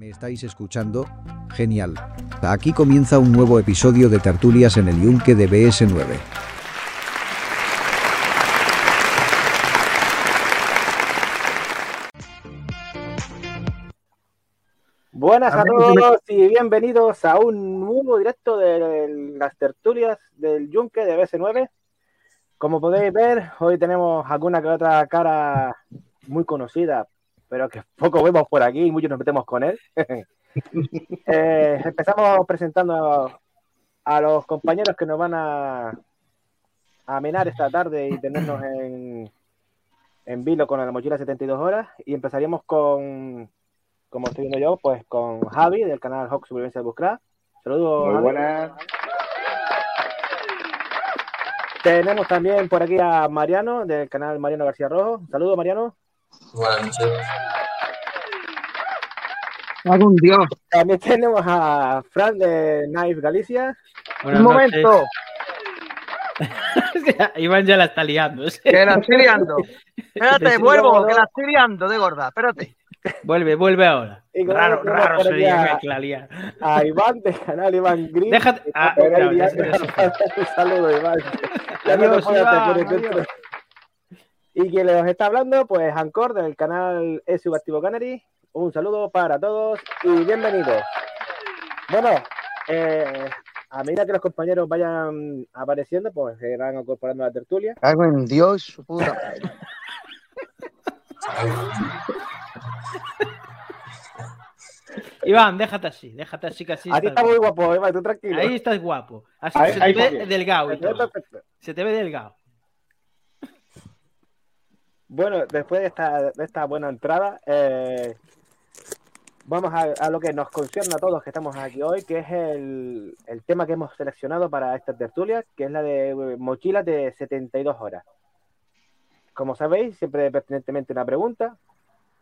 ¿Me estáis escuchando? Genial. Aquí comienza un nuevo episodio de Tertulias en el Yunque de BS9. Buenas a todos y bienvenidos a un nuevo directo de las tertulias del Yunque de BS9. Como podéis ver, hoy tenemos alguna que otra cara muy conocida, pero que poco vemos por aquí y muchos nos metemos con él. Eh, empezamos presentando a, los compañeros que nos van a, a menar esta tarde y tenernos en, en vilo con la mochila 72 horas. Y empezaríamos con, como estoy viendo yo, pues con Javi del canal Hawk Supervivencia de Buscra. Saludos. Muy Javi. buenas. Tenemos también por aquí a Mariano del canal Mariano García Rojo. Saludos, Mariano. Algún Dios. También tenemos a Fran de Knife Galicia. Un momento, Iván ya la está liando. ¿sí? que la estoy liando. Espérate, vuelvo, no, que no. la estoy liando de gorda. Espérate. Vuelve, vuelve ahora. Raro, raro sería a- que la lia. a Iván del canal Iván Green. Déjate- ah, ya, ya, ya, Un saludo, Iván. Ya no Adiós, te puedes Iván, meter dentro. adiós. Y quien les está hablando, pues Ancor del canal SU Activo Canary. Un saludo para todos y bienvenidos. Bueno, eh, a medida que los compañeros vayan apareciendo, pues se irán incorporando a la tertulia. Algo en Dios, su puta. madre. Iván, déjate así, déjate así que así A ti estás está muy guapo. Iván, tú tranquilo. Ahí estás guapo. Así, Ahí- se te ahí ve delgado. Se te ve delgado. Bueno, después de esta, de esta buena entrada, eh, vamos a, a lo que nos concierne a todos que estamos aquí hoy, que es el, el tema que hemos seleccionado para esta tertulia, que es la de eh, mochilas de 72 horas. Como sabéis, siempre pertinentemente una pregunta.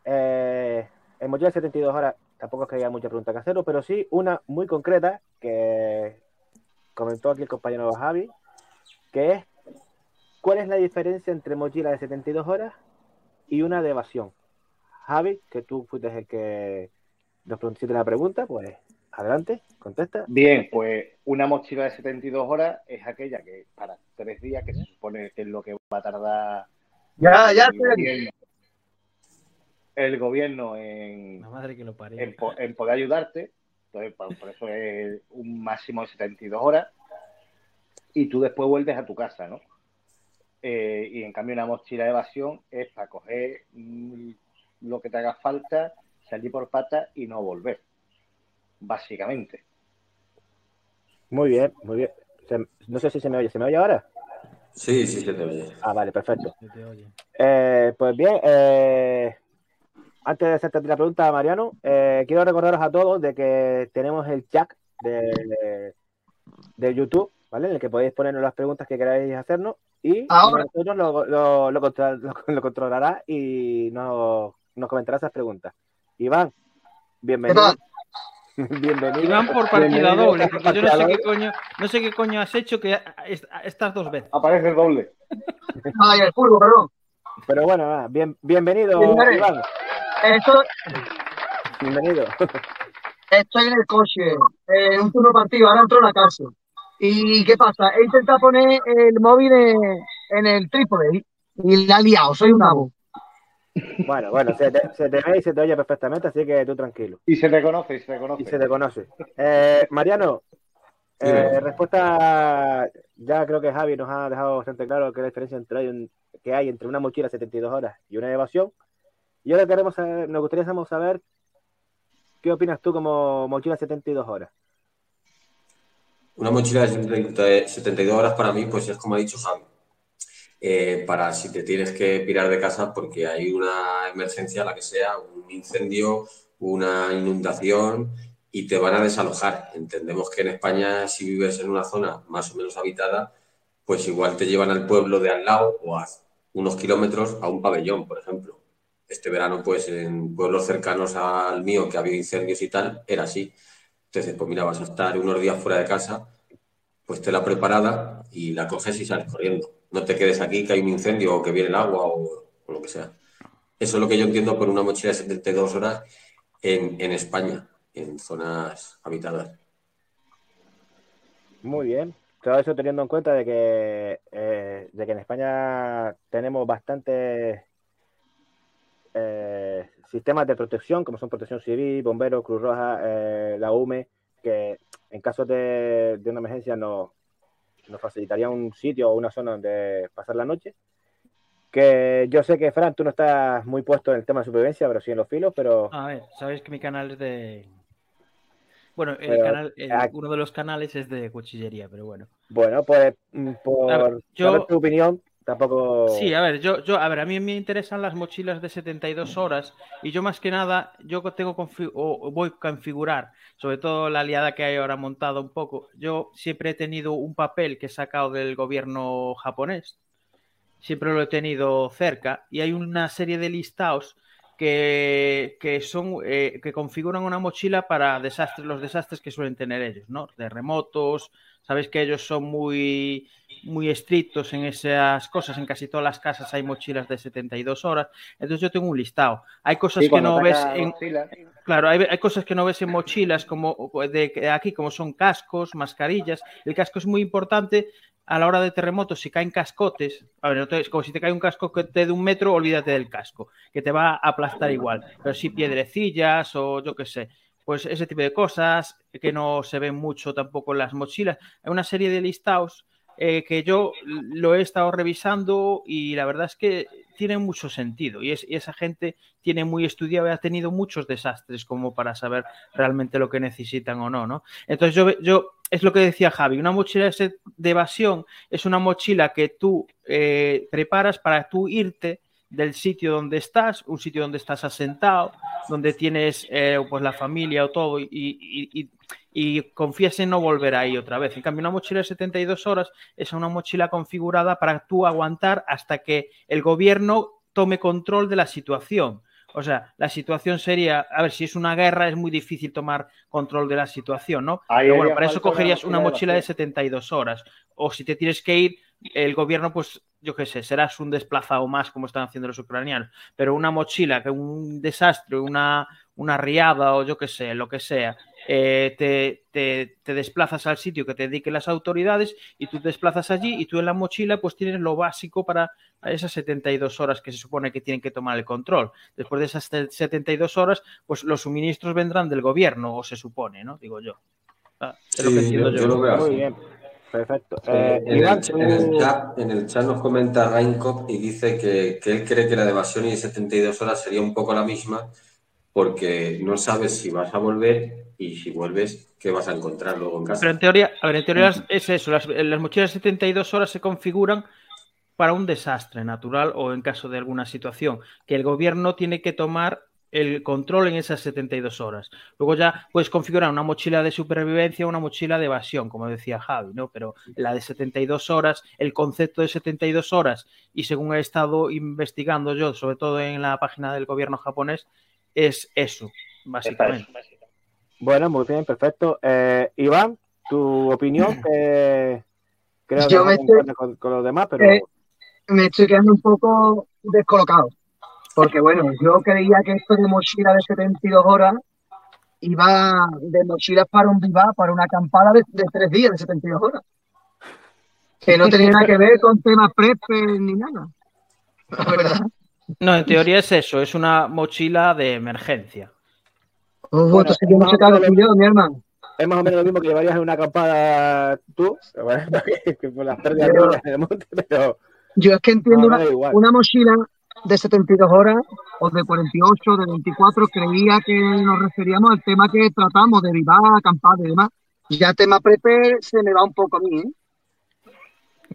Eh, en mochilas de 72 horas tampoco es que haya mucha pregunta que haceros, pero sí una muy concreta que comentó aquí el compañero Javi, que es ¿Cuál es la diferencia entre mochila de 72 horas y una de evasión? Javi, que tú fuiste el que nos preguntaste la pregunta, pues adelante, contesta. Bien, pues una mochila de 72 horas es aquella que para tres días, que se supone que es lo que va a tardar Ya, ya el gobierno, el gobierno en, La madre que lo parió. en, po- en poder ayudarte. Entonces, por, por eso es un máximo de 72 horas. Y tú después vuelves a tu casa, ¿no? Eh, y en cambio una mochila de evasión es para coger mm, lo que te haga falta, salir por patas y no volver. Básicamente. Muy bien, muy bien. Se- no sé si se me oye, ¿se me oye ahora? Sí, sí, se te oye. Ah, vale, perfecto. Se te oye. Eh, pues bien, eh, antes de hacerte la pregunta, Mariano, eh, quiero recordaros a todos de que tenemos el chat de, de YouTube, ¿vale? En el que podéis ponernos las preguntas que queráis hacernos y Ahora. nosotros lo, lo, lo, control- lo- lo controlará y nos, nos comentará esas preguntas. Iván, ¿Qué bienvenido. tal? Bienvenido. Iván por partida Bienvenido doble, por porque yo no sé qué coño, no sé qué coño has hecho que est- estas dos veces. Aparece el doble. Ay, el furbo, perdón. Pero bueno, bien, bienvenido, Bienvenido. Iván. Esto, Bienvenido. estoy en el coche, en un turno partido, ahora entro a la casa. ¿Y qué pasa? He intentado poner el móvil en, en el trípode y la he liado, soy un nabo. Bueno, bueno, se te, se te ve y se te oye perfectamente, así que tú tranquilo. Y se te conoce, y se te Y conoce. se te conoce. Eh, Mariano, eh, respuesta, ya creo que Javi nos ha dejado bastante claro que la diferencia entre, que hay entre una mochila 72 horas y una evasión. Y ahora queremos saber, nos gustaría saber qué opinas tú como mochila 72 horas. Una mochila de 70 de 72 horas para mí, pues es como ha dicho Javi. Eh, para si te tienes que pirar de casa porque hay una emergencia, la que sea, un incendio, una inundación y te van a desalojar. Entendemos que en España, si vives en una zona más o menos habitada, pues igual te llevan al pueblo de al lado o a unos kilómetros a un pabellón, por ejemplo. Este verano, pues en pueblos cercanos al mío, que ha habido incendios y tal, era así. Entonces, pues mira, vas a estar unos días fuera de casa, pues te la preparada y la coges y sales corriendo. No te quedes aquí que hay un incendio o que viene el agua o, lo que sea. Eso es lo que yo entiendo por una mochila de 72 horas en, en España, en zonas habitadas. Muy bien. Todo eso teniendo en cuenta de que, eh, de que en España tenemos bastantes eh, sistemas de protección, como son protección civil, bomberos, Cruz Roja, eh, la UME, que en caso de, de una emergencia nos, nos facilitaría un sitio o una zona donde pasar la noche. Que yo sé que, Fran, tú no estás muy puesto en el tema de supervivencia, pero sí en los filos, pero A ver, sabéis que mi canal es de. Bueno, el Pero, canal, el- uno de los canales es de cuchillería, pero bueno. bueno, pues mm, por ver, yo- saber tu opinión, Sí, a ver, yo, yo, a ver, a mí me interesan las mochilas de 72 horas y yo más que nada, yo tengo o voy a configurar, sobre todo la aliada que hay ahora montada un poco. Yo siempre he tenido un papel que he sacado del gobierno japonés, siempre lo he tenido cerca y hay una serie de listados que, que son eh, que configuran una mochila para desastres, los desastres que suelen tener ellos, ¿no? Terremotos, sabéis que ellos son muy muy estrictos en esas cosas. En casi todas las casas hay mochilas de 72 horas. Entonces yo tengo un listado. Hay cosas Sí, que no ves en... Claro, hay, hay cosas que no ves en mochilas como de, de aquí, como son cascos, mascarillas. El casco es muy importante a la hora de terremotos. Si caen cascotes, a ver, entonces, como si te cae un casco que te de un metro, olvídate del casco, que te va a aplastar igual. Pero sí piedrecillas o yo qué sé. Pues ese tipo de cosas que no se ven mucho tampoco en las mochilas. Hay una serie de listados eh, que yo lo he estado revisando y la verdad es que tiene mucho sentido y, es, y esa gente tiene muy estudiado y ha tenido muchos desastres como para saber realmente lo que necesitan o no, ¿no? Entonces yo, yo es lo que decía Javi, una mochila de evasión es una mochila que tú eh, preparas para tú irte del sitio donde estás, un sitio donde estás asentado, donde tienes eh, pues la familia o todo y, y- y- y confías en no volver ahí otra vez. En cambio, una mochila de 72 horas es una mochila configurada para tú aguantar hasta que el gobierno tome control de la situación. O sea, la situación sería, a ver, si es una guerra es muy difícil tomar control de la situación, ¿no? Ahí Pero bueno, para eso cogerías una mochila de mochila de vacío. 72 horas. O si te tienes que ir, el gobierno, pues, yo qué sé, serás un desplazado más como están haciendo los ucranianos. Pero una mochila, que un desastre, una, una riada o yo qué sé, lo que sea, eh, te, te- te desplazas al sitio que te dediquen las autoridades y tú te desplazas allí y tú en la mochila pues tienes lo básico para esas 72 horas que se supone que tienen que tomar el control. Después de esas te- 72 horas, pues los suministros vendrán del gobierno, o se supone, ¿no? Digo yo. Ah, es lo que Sí, entiendo yo- yo. yo lo veo Muy bien, perfecto. Eh, Eh, en, Iván, el, tú- en el chat, en el chat nos comenta Rainkop y dice que, que él cree que la de evasión y de 72 horas sería un poco la misma porque no sabes si vas a volver y si vuelves, qué vas a encontrar luego en casa. Pero en teoría, a ver, en teoría es eso, las, las mochilas de 72 horas se configuran para un desastre natural o en caso de alguna situación, que el gobierno tiene que tomar el control en esas 72 horas. Luego ya puedes configurar una mochila de supervivencia o una mochila de evasión, como decía Javi, ¿no? Pero la de 72 horas, el concepto de 72 horas, y según he estado investigando yo, sobre todo en la página del gobierno japonés, es eso, básicamente. Bueno, muy bien, perfecto. Eh, Iván, tu opinión, creo que Yo me con los demás, pero Eh, me estoy quedando un poco descolocado. Porque bueno, yo creía que esto de mochila de 72 horas iba de mochilas para un viva, para una acampada de, de tres días, de 72 horas. Que no tenía nada que ver con temas prepes ni nada. La verdad. No, en teoría es eso, es una mochila de emergencia. Oh, Bueno, entonces yo no sé qué hago no, yo, mi hermano. es más o menos lo mismo que llevarías en una acampada tú, que, que por las pérdidas de el monte, pero Yo es que entiendo no, una mochila de 72 horas o de 48, de 24, creía que nos referíamos al tema que tratamos de vivar, acampar y demás. Ya tema prepe se me va un poco a mí, ¿eh?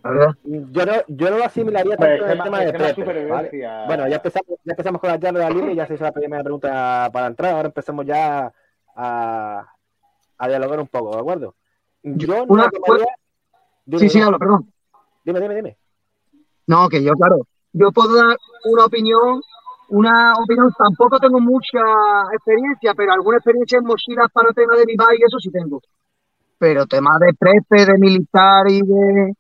La. Yo no, yo no lo asimilaría Pues tanto en el el tema- el de tema prepper, ¿vale? supervivencia. Bueno, ya empezamos, ya empezamos con la charla libre, ya se hizo la primera pregunta para entrar, ahora empezamos ya a, a dialogar un poco, ¿de acuerdo? Yo no Una- tomaría... Dime, Sí, sí, hablo, perdón. dime, dime, dime. No, que yo, claro, yo puedo dar una opinión, una opinión, tampoco tengo mucha experiencia, pero alguna experiencia en mochilas para temas de vivar y eso sí tengo. Pero temas de prepe, de militar y de,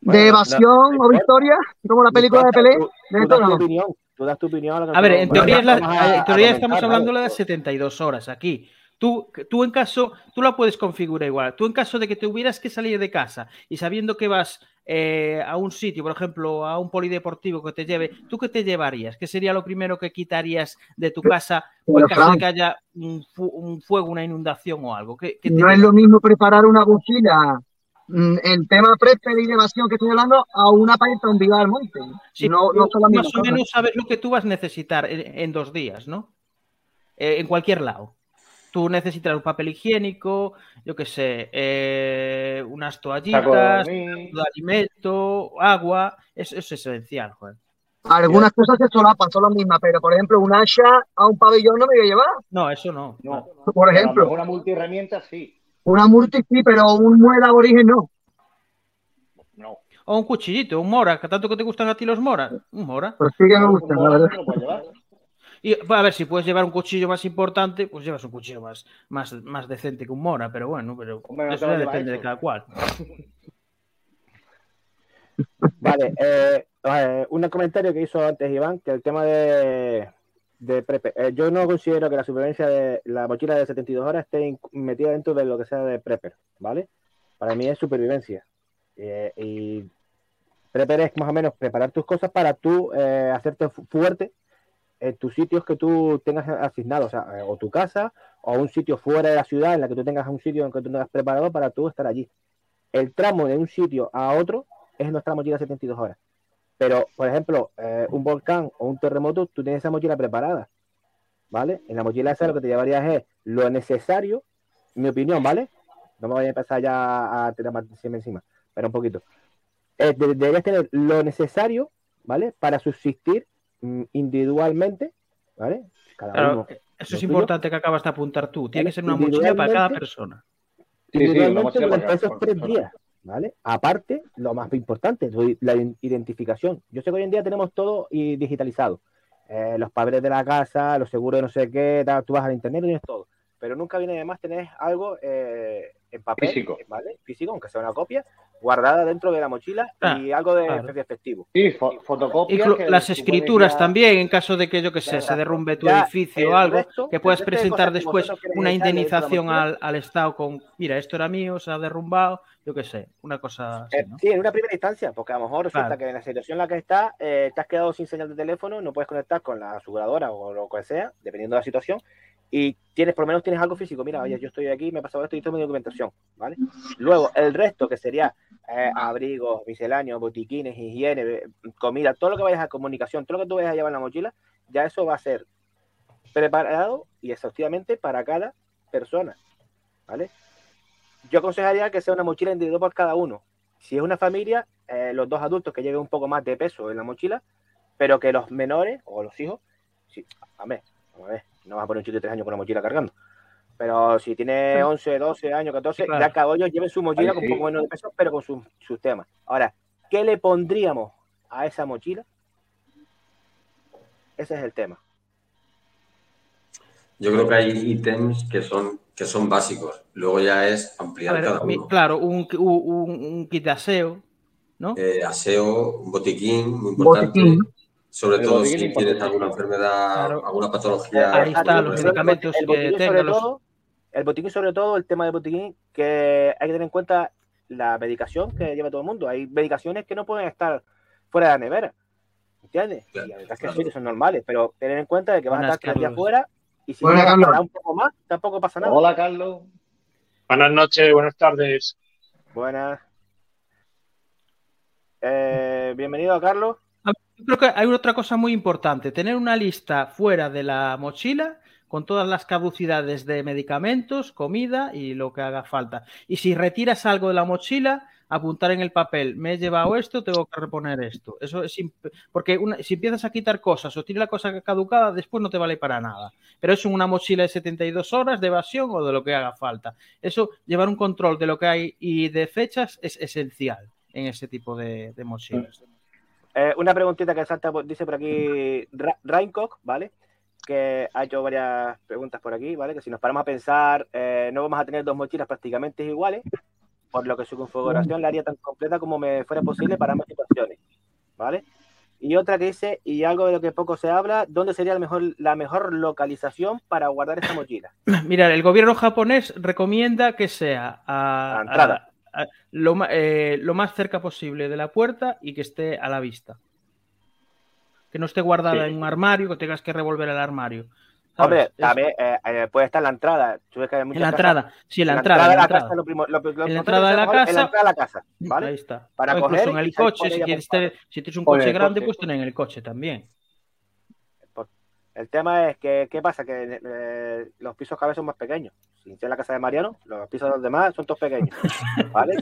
Bueno, de no- evasión no o victoria, como la película de Pelé, tú- de esto das tu no. opinión, tú das tu opinión. A ver, en teoría, es la, en teoría estamos hablando de las 72 horas aquí. Tú, tú en caso, tú la puedes configurar igual. Tú en caso de que te hubieras que salir de casa y sabiendo que vas eh, a un sitio, por ejemplo, a un polideportivo que te lleve, ¿tú qué te llevarías? ¿Qué sería lo primero que quitarías de tu casa o en caso de que haya un, un fuego, una inundación o algo? ¿Qué, qué no es lo mismo preparar una mochila mm, el tema evasión que estoy hablando a una para irte a un día al monte. Sí, no, no más o menos sabes lo que tú vas a necesitar en, en dos días, ¿no? Eh, en cualquier lado tú necesitas un papel higiénico, yo qué sé, eh, unas toallitas, de alimento, agua, eso, es esencial, joder. Algunas cosas se solapan, son las mismas, pero por ejemplo, un hacha a un pabellón no me voy a llevar. No, eso no. no. Por ejemplo. Una multiherramienta sí. Una multi sí, pero un muela aborigen no. No. O un cuchillito, un mora, que tanto que te gustan a ti los moras. Un mora. Pues sí que me gustan, la verdad. Y a ver, si puedes llevar un cuchillo más importante, pues llevas un cuchillo más, más, más decente que un Mora, pero bueno, pero eso ya depende de cada cual. Vale, eh, eh, un comentario que hizo antes Iván, que el tema de, de Prepper. Eh, yo no considero que la supervivencia de la mochila de 72 horas esté metida dentro de lo que sea de Prepper, ¿vale? Para mí es supervivencia. y Prepper es más o menos preparar tus cosas para tú hacerte fuerte en tus sitios que tú tengas asignados, o, sea, o tu casa, o un sitio fuera de la ciudad en la que tú tengas un sitio en que tú tengas preparado para tú estar allí. El tramo de un sitio a otro es nuestra mochila 72 horas. Pero, por ejemplo, eh, un volcán o un terremoto, tú tienes esa mochila preparada, ¿vale? En la mochila esa lo que te llevarías es lo necesario, mi opinión, ¿vale? No me voy a empezar ya a tirar más encima, pero un poquito. Eh, tener lo necesario, ¿vale? Para subsistir individualmente, ¿vale? eso es importante que acabas de apuntar tú. Tiene que ser una mochila para cada persona. Individualmente durante esos tres días, ¿vale? Aparte, lo más importante, la identificación. Yo sé que hoy en día tenemos todo digitalizado. Eh, los padres de la casa, los seguros de no sé qué, tú vas al internet y tienes todo. Pero nunca viene de más tener algo eh, en papel, físico. ¿vale? Físico, aunque sea una copia, guardada dentro de la mochila y algo de, efectivo. Sí, fotocopias. las escrituras también, en caso de que, yo que sé, se derrumbe tu edificio o algo, que puedas presentar después una indemnización al, al, Estado con, mira, esto era mío, se ha derrumbado, yo qué sé, una cosa así, eh, Sí, en una primera instancia, porque a lo mejor resulta que en la situación en la que estás, eh, te has quedado sin señal de teléfono, no puedes conectar con la aseguradora o lo que sea, dependiendo de la situación, y tienes, por lo menos tienes algo físico. Mira, oye, yo estoy aquí, me ha pasado esto y tengo mi documentación, ¿vale? Luego, el resto, que sería eh, abrigos, misceláneos, botiquines, higiene, comida, todo lo que vayas a comunicación, todo lo que tú vayas a llevar en la mochila, ya eso va a ser preparado y exhaustivamente para cada persona, ¿vale? Yo aconsejaría que sea una mochila individual por cada uno. Si es una familia, eh, los dos adultos que lleven un poco más de peso en la mochila, pero que los menores o los hijos, sí, a ver, a ver, no vas a poner un chico de 3 años con una mochila cargando. Pero si tiene 11, 12 años, 14, ya cada uno lleve su mochila con un poco menos de peso, pero con sus su temas. Ahora, ¿qué le pondríamos a esa mochila? Ese es el tema. Yo creo que hay ítems que son, que son básicos. Luego ya es ampliar cada uno. Claro, un, un, un, kit de aseo, ¿no? Eh, aseo, un botiquín, muy importante. Botiquín. Sobre todo si tienes alguna enfermedad, alguna patología. Ahí están los medicamentos el, que sobre todo, el botiquín, sobre todo, el tema del botiquín, que hay que tener en cuenta la medicación que lleva todo el mundo. Hay medicaciones que no pueden estar fuera de la nevera. ¿Entiendes? y la verdad es que son normales, pero tener en cuenta de que vas a estar tres días fuera y si Hola, a un poco más, tampoco pasa nada. Hola, Carlos. Buenas noches, buenas tardes. Buenas. Eh, bienvenido, Carlos creo que hay otra cosa muy importante, tener una lista fuera de la mochila con todas las caducidades de medicamentos, comida y lo que haga falta. Y si retiras algo de la mochila, apuntar en el papel, me he llevado esto, tengo que reponer esto. Eso es porque si empiezas a quitar cosas o tienes la cosa caducada, después no te vale para nada. Pero es una mochila de 72 horas de evasión o de lo que haga falta. Eso, llevar un control de lo que hay y de fechas es esencial en ese tipo de, de mochilas. Eh, una preguntita que salta, dice por aquí Raincock, ¿vale? Que ha hecho varias preguntas por aquí, ¿vale? Que si nos paramos a pensar, eh, no vamos a tener dos mochilas prácticamente iguales, por lo que su configuración la haría tan completa como me fuera posible para ambas situaciones, ¿vale? Y otra que dice, y algo de lo que poco se habla, ¿dónde sería el mejor, la mejor localización para guardar esta mochila? Mira, el gobierno japonés recomienda que sea a, La entrada. A- a- lo, eh, lo más cerca posible de la puerta y que esté a la vista. Que no esté guardada Sí. en un armario, que tengas que revolver el armario. ¿sabes? Hombre, Es- también eh, eh, puede estar en la entrada. En la entrada, sí, en la entrada. en la entrada. casa, de la mejor En casa. la entrada de la casa, Ahí ¿vale? está. Para o incluso coger en el coche, si, quieres si tienes un coche grande, coche. pues tener en el coche también. El tema es que, ¿qué pasa? Que eh, los pisos cada vez son más pequeños. Si en la casa de Mariano, los pisos de los demás son todos pequeños. ¿Vale?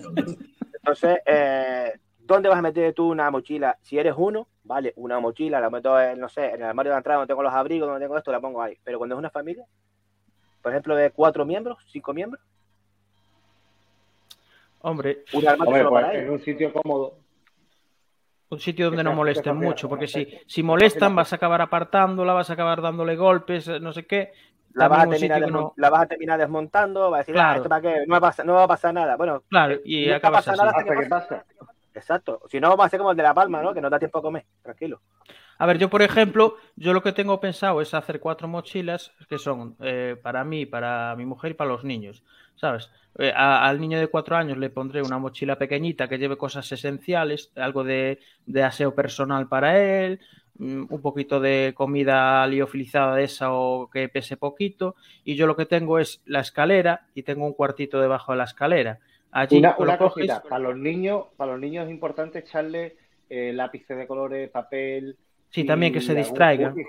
Entonces, eh, ¿dónde vas a meter tú una mochila? Si eres uno, vale, una mochila, la meto en, no sé, en el armario de la entrada donde tengo los abrigos, donde tengo esto, la pongo ahí. Pero cuando es una familia, por ejemplo, de cuatro miembros, cinco miembros, Hombre, un armario Hombre, solo pues para en ellos. un sitio cómodo. Un sitio donde no molesten mucho, porque si, si molestan vas a acabar apartándola, vas a acabar dándole golpes, eh, no sé qué. La vas, a terminar no- la vas a terminar desmontando, vas a decir, ah, Claro. ¿esto para qué? No va, a pasar, no va a pasar nada. Bueno, Claro, y nunca acabas pasa así. nada Hasta que pasa. exacto. Si no, va a ser como el de La Palma, ¿no? Que no da tiempo a comer, tranquilo. A ver, yo por ejemplo, yo lo que tengo pensado es hacer cuatro mochilas que son eh, para mí, para mi mujer y para los niños, ¿sabes? Eh, a- al niño de cuatro años le pondré una mochila pequeñita que lleve cosas esenciales, algo de, de aseo personal para él, mm, un poquito de comida liofilizada de esa o que pese poquito, y yo lo que tengo es la escalera y tengo un cuartito debajo de la escalera. Allí Una, una cosita, para los niños, para los niños es importante echarle eh, lápices de colores, papel. Sí, y también que se y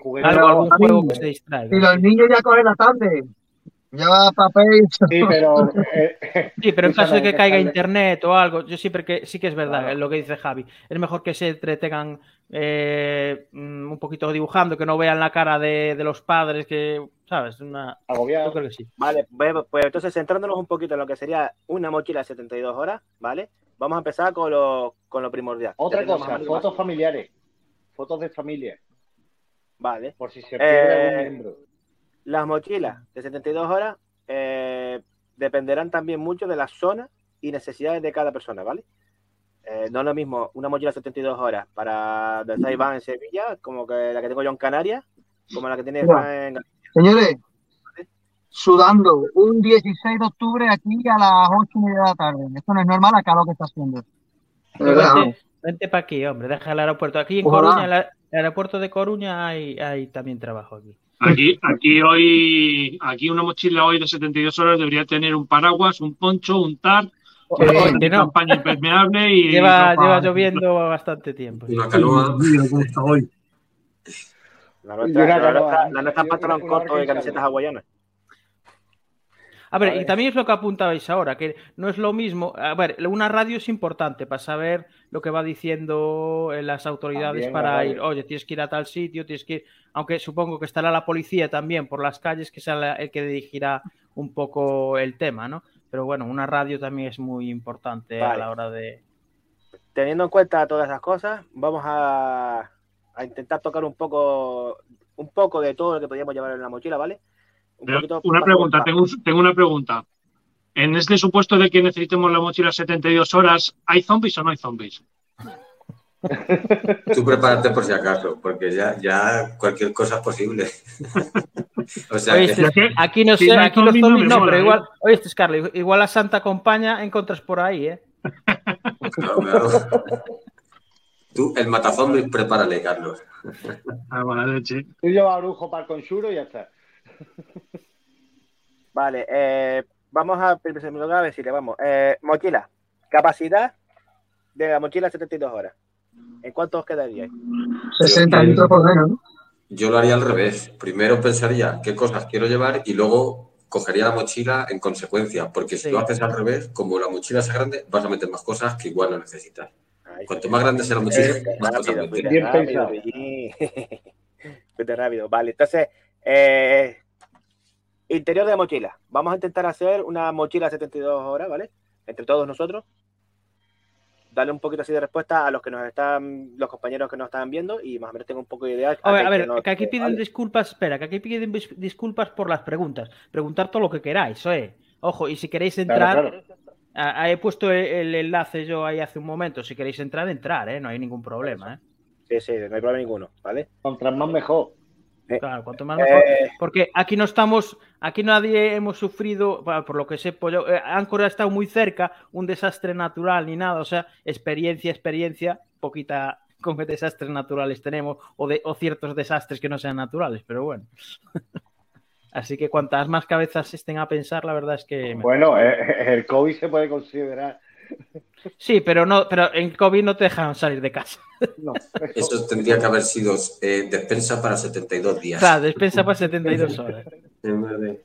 juguetes. Algo, algún juego que se distraiga. Si los niños ya cogen la tablet, lleva papel. Sí, pero eh, Sí, pero en caso de que caiga internet o algo, yo siempre que sí que es verdad Claro. lo que dice Javi. Es mejor que se entretengan eh, mm, un poquito dibujando, que no vean la cara de, de los padres, que, ¿sabes? Una... Yo agobiado. creo que sí. Vale, pues, pues entonces centrándonos un poquito en lo que sería una mochila de 72 horas, ¿vale? Vamos a empezar con lo, con lo primordial. Ya Otra cosa, fotos familiares. Fotos de familia, Vale. por si se pierde Eh, algún miembro. Las mochilas de 72 horas eh, dependerán también mucho de la zona y necesidades de cada persona, ¿vale? Eh, no es lo mismo una mochila de 72 horas para donde está Iván en Sevilla, como que la que tengo yo en Canarias, como la que tiene Mira. En Señores, sudando un 16 de octubre aquí a las 8 y media de la tarde. Esto no es normal acá lo que está haciendo. Verdad. Vente, para aquí, hombre, deja el aeropuerto. Aquí en Ojalá. Coruña, en el aeropuerto de Coruña hay, hay también trabajo aquí. Aquí, aquí hoy, aquí una mochila hoy de 72 horas debería tener un paraguas, un poncho, un tar, no, una no. campaña impermeable y Lleva, ropa- lleva lloviendo bastante tiempo. Una canoa. Mira cómo está hoy. La nuestra, la nuestra, ¿eh? la nuestra pantalón corto y organizada. camisetas hawaianas. A ver, y también es lo que apuntabais ahora, que no es lo mismo. A ver, una radio es importante para saber lo que va diciendo eh, las autoridades También para ir. Oye, tienes que ir a tal sitio, tienes que ir. Aunque supongo que estará la policía también por las calles, que será el que dirigirá un poco el tema, ¿no? Pero bueno, una radio también es muy importante a la hora de. Teniendo en cuenta todas esas cosas, vamos a, a intentar tocar un poco, un poco de todo lo que podríamos llevar en la mochila, ¿vale? Un Pero poquito Una pregunta, tengo, un- tengo una pregunta. En este supuesto de que necesitemos la mochila 72 horas, ¿hay zombies o no hay zombies? Tú prepárate por si acaso, porque ya, ya cualquier cosa es posible. o sea, Oye, que- este- aquí no sé, aquí los zombies, no mola, pero ¿eh? igual. Oye, este Scarlett, igual la Santa Compaña encontras por ahí, ¿eh? claro, claro. Tú, el matazombies, prepárale, Carlos. Ah, buena. Tú llevas orujo para el conjuro y ya está. Vale, eh, vamos a, en primer lugar, a decirle, vamos, eh, mochila, capacidad de la mochila 72 horas. ¿En cuánto os quedaría? 60 Yo- litros por menos, ¿no? Yo lo haría al revés. Primero pensaría qué cosas quiero llevar y luego cogería la mochila en consecuencia. Porque si Sí. lo haces al revés, como la mochila es grande, vas a meter más cosas que igual no necesitas. Ahí Cuanto más grande sea la mochila, Eh, más cosas rápido, meter. fuiste Bien rápido, rápido. Vale, entonces, eh, interior de mochila. Vamos a intentar hacer una mochila 72 horas, ¿vale? Entre todos nosotros. Darle un poquito así de respuesta a los que nos están, los compañeros que nos están viendo y más o menos tengo un poco de idea. A ver, a ver, no- que aquí piden vale. disculpas, espera, que aquí piden dis- disculpas por las preguntas. Preguntar todo lo que queráis, ¿eh? Ojo, y si queréis entrar, Claro, claro. he puesto el, el enlace yo ahí hace un momento. Si queréis entrar, entrar, ¿eh? No hay ningún problema, ¿eh? Sí, Sí, sí, no hay problema ninguno, ¿vale? Contra más mejor. Claro, cuanto más mejor. Eh, Porque aquí no estamos, aquí nadie hemos sufrido, bueno, por lo que sé, pues yo, eh, Anchor ha estado muy cerca, un desastre natural ni nada, o sea, experiencia, experiencia, poquita con qué desastres naturales tenemos o, de, o ciertos desastres que no sean naturales, pero bueno. Así que cuantas más cabezas estén a pensar, la verdad es que... Bueno, eh, el COVID se puede considerar. Sí, pero no, pero en COVID no te dejan salir de casa. No, Eso tendría que haber sido eh, despensa para 72 días. Claro, despensa para 72 horas.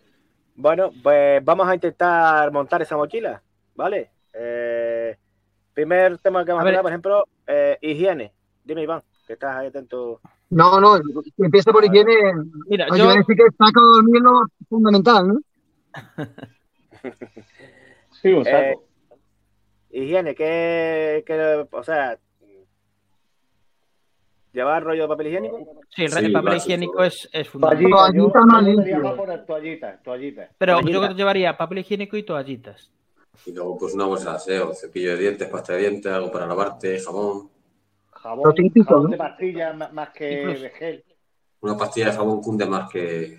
Bueno, pues vamos a intentar montar esa mochila, ¿vale? Eh, primer tema que vamos A hablar, por ejemplo, eh, higiene. Dime, Iván, que estás ahí atento. No, no, empieza por higiene. Mira, Oye, yo, decir que saco dormir es lo fundamental, ¿no? sí, un saco. Higiene, ¿qué, qué- o sea, llevar rollo de papel higiénico? sí, el Sí, papel básico. higiénico es, es fundamental. Toallita, yo, poner toallitas, toallitas. Pero Toallita. yo llevaría papel higiénico y toallitas. Y luego, pues una bolsa de aseo, cepillo de dientes, pasta de dientes, algo para lavarte, jabón. Jabón, típico, jabón ¿no? de pastillas más, más que Incluso. de gel. Una pastilla de jabón cunde más que,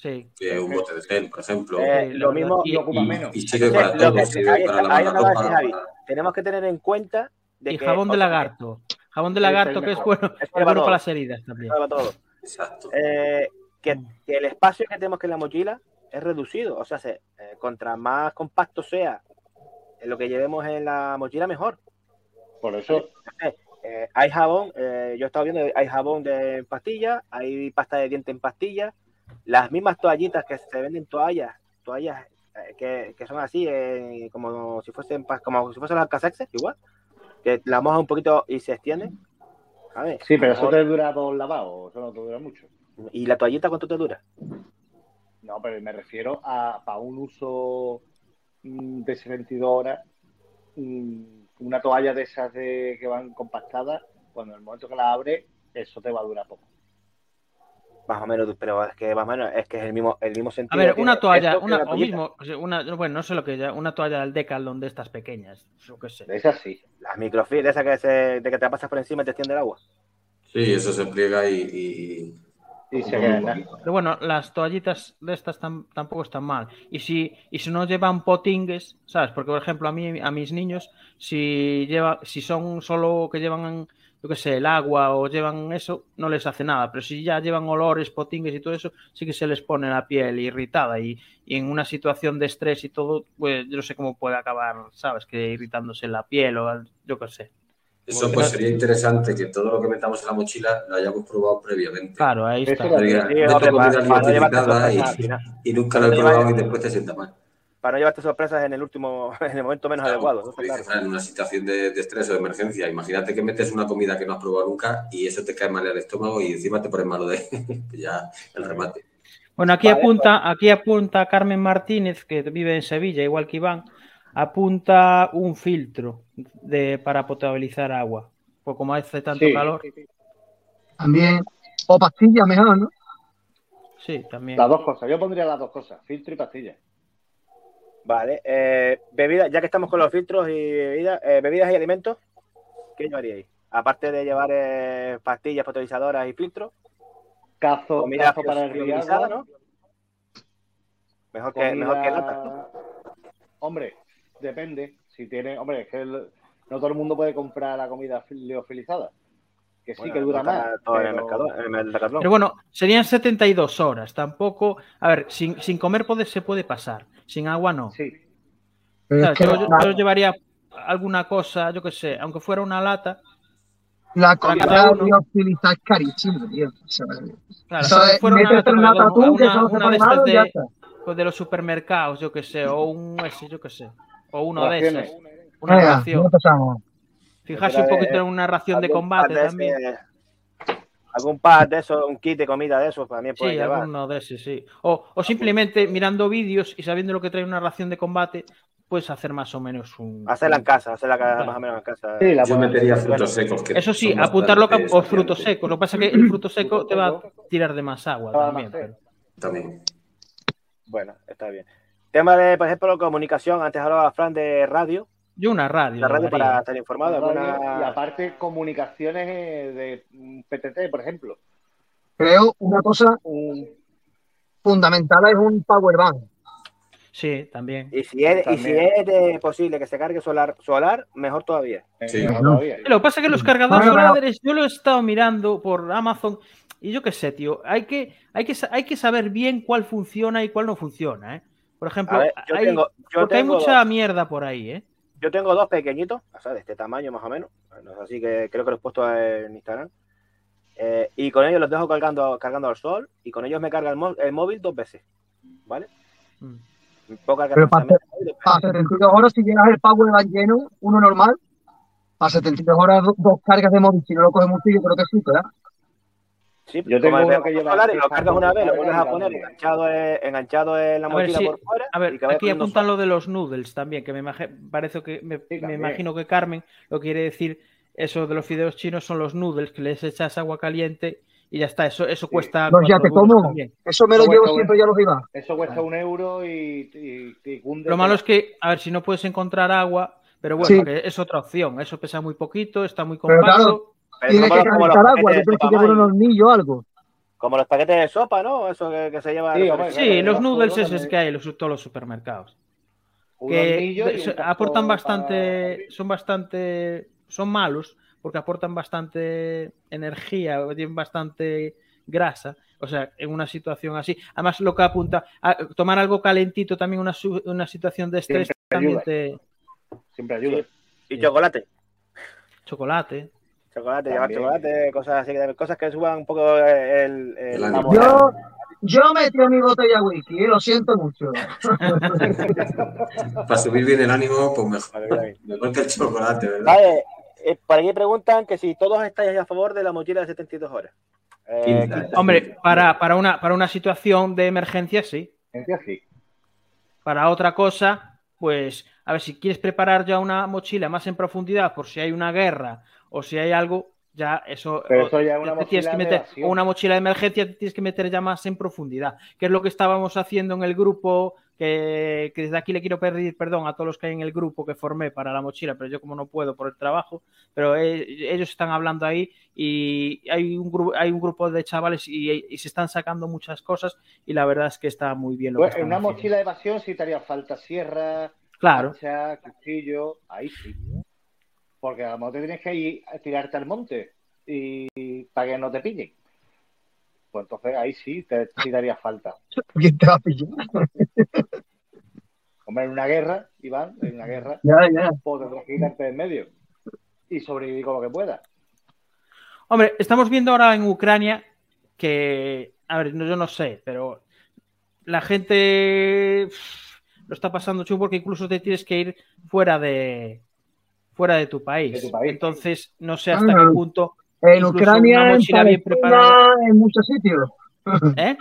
Sí. que un bote de gel, por ejemplo. Eh, la lo mismo, Y ocupa menos. Y, sirve para todo, que- sirve ahí para lavar la ropa. tenemos que tener en cuenta de Y que jabón de lagarto. Jabón de es lagarto que es bueno, Es bueno todo. para las heridas también. para todo. Exacto. Eh, que, que el espacio que tenemos que en la mochila es reducido. O sea, se, eh, contra más compacto sea lo que llevemos en la mochila, mejor. Por eso, Eh, hay jabón, eh, yo he estado viendo, hay jabón de en pastillas, hay pasta de diente en pastillas, las mismas toallitas que se venden toallas, toallas eh, que, que son así, eh, como si fuesen como si fuesen las casexes, igual, que la mojas un poquito y se extiende. ¿sabes? sí, pero eso te dura dos lavados, eso no te dura mucho. ¿Y la toallita cuánto te dura? No, pero me refiero a para un uso mm, de 72 horas, mm, una toalla de esas de, que van compactadas, cuando en el momento que la abres, eso te va a durar poco. Más o menos, pero es que más o menos es que es el mismo, el mismo A sentido. ver, que una toalla, una, o mismo, una, bueno, no sé lo que es, una toalla del Decathlon de estas pequeñas, yo qué sé. De esas sí. Las microfibras, esas que se, de que te la pasas por encima y te extiende el agua. Sí, eso se pliega y, y- Y se queda. Pero bueno, las toallitas de estas tam- tampoco están mal. Y si, y si no llevan potingues, ¿sabes? Porque, por ejemplo, a mí, a mis niños, si lleva, si son solo que llevan, yo qué sé, el agua o llevan eso, no les hace nada. Pero si ya llevan olores, potingues y todo eso, sí que se les pone la piel irritada. Y, y en una situación de estrés y todo, pues yo no sé cómo puede acabar, ¿sabes? Que irritándose la piel o yo qué sé. eso pues sería interesante que todo lo que metamos en la mochila lo hayamos probado previamente. Claro, ahí está. no y, y nunca lo he probado y después te sienta mal. Para no llevarte sorpresas en el último, en el momento menos Claro, adecuado. ¿no? Claro. En una situación de, de estrés o de emergencia, imagínate que metes una comida que no has probado nunca y eso te cae mal al estómago y encima te pones malo de ya el remate. Bueno, aquí Vale, apunta, aquí apunta Carmen Martínez, que vive en Sevilla, igual que Iván, apunta un filtro de, para potabilizar agua. Pues como hace tanto Sí. calor, También. O pastillas mejor, ¿no? sí, también. Las dos cosas. Yo pondría las dos cosas, filtro y pastilla. Vale. Eh, bebidas, ya que estamos con los filtros y bebidas, eh, bebidas y alimentos, ¿qué llevaríais? Aparte de llevar eh, pastillas potabilizadoras y filtros, Cazo, comida cazo para el. ¿no? Mejor que, mejor que lata. ¿no? Hombre, depende. Si tiene, hombre, es que el- no todo el mundo puede comprar la comida liofilizada. Que sí Bueno, que dura no más. en el pero- mercado, en el Decathlon. Pero bueno, serían 72 horas. Tampoco, a ver, sin, sin comer puede, se puede pasar, sin agua no. Sí. Claro, es que yo, la, yo llevaría alguna cosa, yo qué sé, aunque fuera una lata. la comida liofilizada es carísima, tío. O sea, Claro, eso aunque es, fuera una lata, una que una- no se una de estas de- pues de los supermercados, yo qué sé, o un ese, yo qué sé, o uno de esos, una Venga, ración. no empezamos. Fijarse un poquito en una ración de combate de también. ese- algún pack de esos, un kit de comida de esos también puedes Sí, llevar. alguno de ese, sí. O, o simplemente mirando vídeos y sabiendo lo que trae una ración de combate, puedes hacer más o menos un. Hacerla en casa, hacerla más o menos en casa. Sí, la Yo puedes- metería bueno, frutos secos. Que Eso sí, apuntarlo o frutos secos. Lo que pasa es que el fruto seco te va a tirar de más agua Ah, también. más pero- También. Bueno, está bien. Tema de, por ejemplo, comunicación. Antes hablaba Fran de radio, Yo una radio. La radio para estar informado. Alguna- Y aparte, comunicaciones eh, de PTT, por ejemplo. Creo una cosa Un, fundamental es un power bank. Sí, también. Y si es, y si es de posible que se cargue solar, solar mejor todavía. Sí. mejor No. todavía. Lo que pasa es que los cargadores solares, yo lo he estado mirando por Amazon y yo qué sé, tío, hay que, hay que, hay que saber bien cuál funciona y cuál no funciona, ¿eh? Por ejemplo, ver, yo hay, tengo, yo porque hay mucha mierda por ahí, ¿eh? Yo tengo dos pequeñitos, o sea, de este tamaño más o menos, bueno, así que creo que los he puesto en Instagram. Eh, y con ellos los dejo cargando, cargando al sol y con ellos me carga el, el móvil dos veces, ¿vale? Mm. Cargar Pero para precisamente el móvil dos A 72 horas, si llegas el power bank lleno, uno normal, a 72 horas do- dos cargas de móvil, si no lo coge mucho, yo creo que sí, ¿verdad? Sí, Yo tengo uno que lleva solar y lo cargas una vez, lo vuelves a poner enganchado en, enganchado en la A ver, mochila sí, por fuera. A ver, aquí apuntan lo de los noodles también, que me parece que me, Sí, me también. imagino que Carmen lo quiere decir eso de los fideos chinos son los noodles que les echas agua caliente y ya está, eso, eso cuesta Los ya te como. también. Eso me lo Eso llevo siempre ya los iba. Eso cuesta un euro y, y, y cunde Lo malo es que, a ver, si no puedes encontrar agua, pero bueno, Sí. que es otra opción. Eso pesa muy poquito, está muy Pero compacto. claro, Pero Tiene como que los- los calentar paquetes agua, de yo sopa que por un hornillo o algo. Como los paquetes de sopa, ¿no? Eso que, que se lleva. Sí, hombre, Sí, claro, los noodles esos que hay en los- todos los supermercados. un Que aportan para- bastante, son bastante, son malos porque aportan bastante energía, tienen bastante grasa. O sea, en una situación así. Además, lo que apunta a tomar algo calentito también una, una situación de estrés Siempre también ayuda. te Siempre ayuda. Y chocolate. chocolate. Chocolate, llevar chocolate, cosas así, que- cosas que suban un poco el, el, El. Yo, yo metí a mi botella whisky, eh, lo siento mucho. Para subir bien el ánimo, pues mejor. Mejor que el chocolate, ¿verdad? Vale, eh, por aquí preguntan que si todos estáis a favor de la mochila de 72 horas. Eh. Hombre, para, para, una, para una situación de emergencia, sí. Así. Para otra cosa, pues, a ver, si quieres preparar ya una mochila más en profundidad por si hay una guerra o si hay algo, ya eso, Pero eso ya una mochila que de meter, o una mochila de emergencia te tienes que meter ya más en profundidad, que es lo que estábamos haciendo en el grupo, que, que desde aquí le quiero pedir perdón a todos los que hay en el grupo que formé para la mochila, pero yo como no puedo por el trabajo, pero eh, ellos están hablando ahí y hay un, gru- hay un grupo de chavales y, y se están sacando muchas cosas y la verdad es que está muy bien lo Pues que en una haciendo. mochila de evasión sí te haría falta sierra, Claro. hacha, cuchillo, ahí sí. Porque a lo mejor te tienes que ir a tirarte al monte y para que no te pillen. Pues entonces ahí sí te, sí haría falta. ¿Quién te va a pillar? Hombre, en una guerra, Iván, en una guerra, Ya, ya. pues tendrás que quitarte de en medio y sobrevivir con lo que puedas. Hombre, estamos viendo ahora en Ucrania que, a ver, no- yo no sé, pero la gente lo está pasando chulo porque incluso te tienes que ir fuera de fuera de tu país. De tu país. Entonces, no sé hasta Ah. qué punto, En Ucrania, en Palestina, en muchos sitios. ¿eh?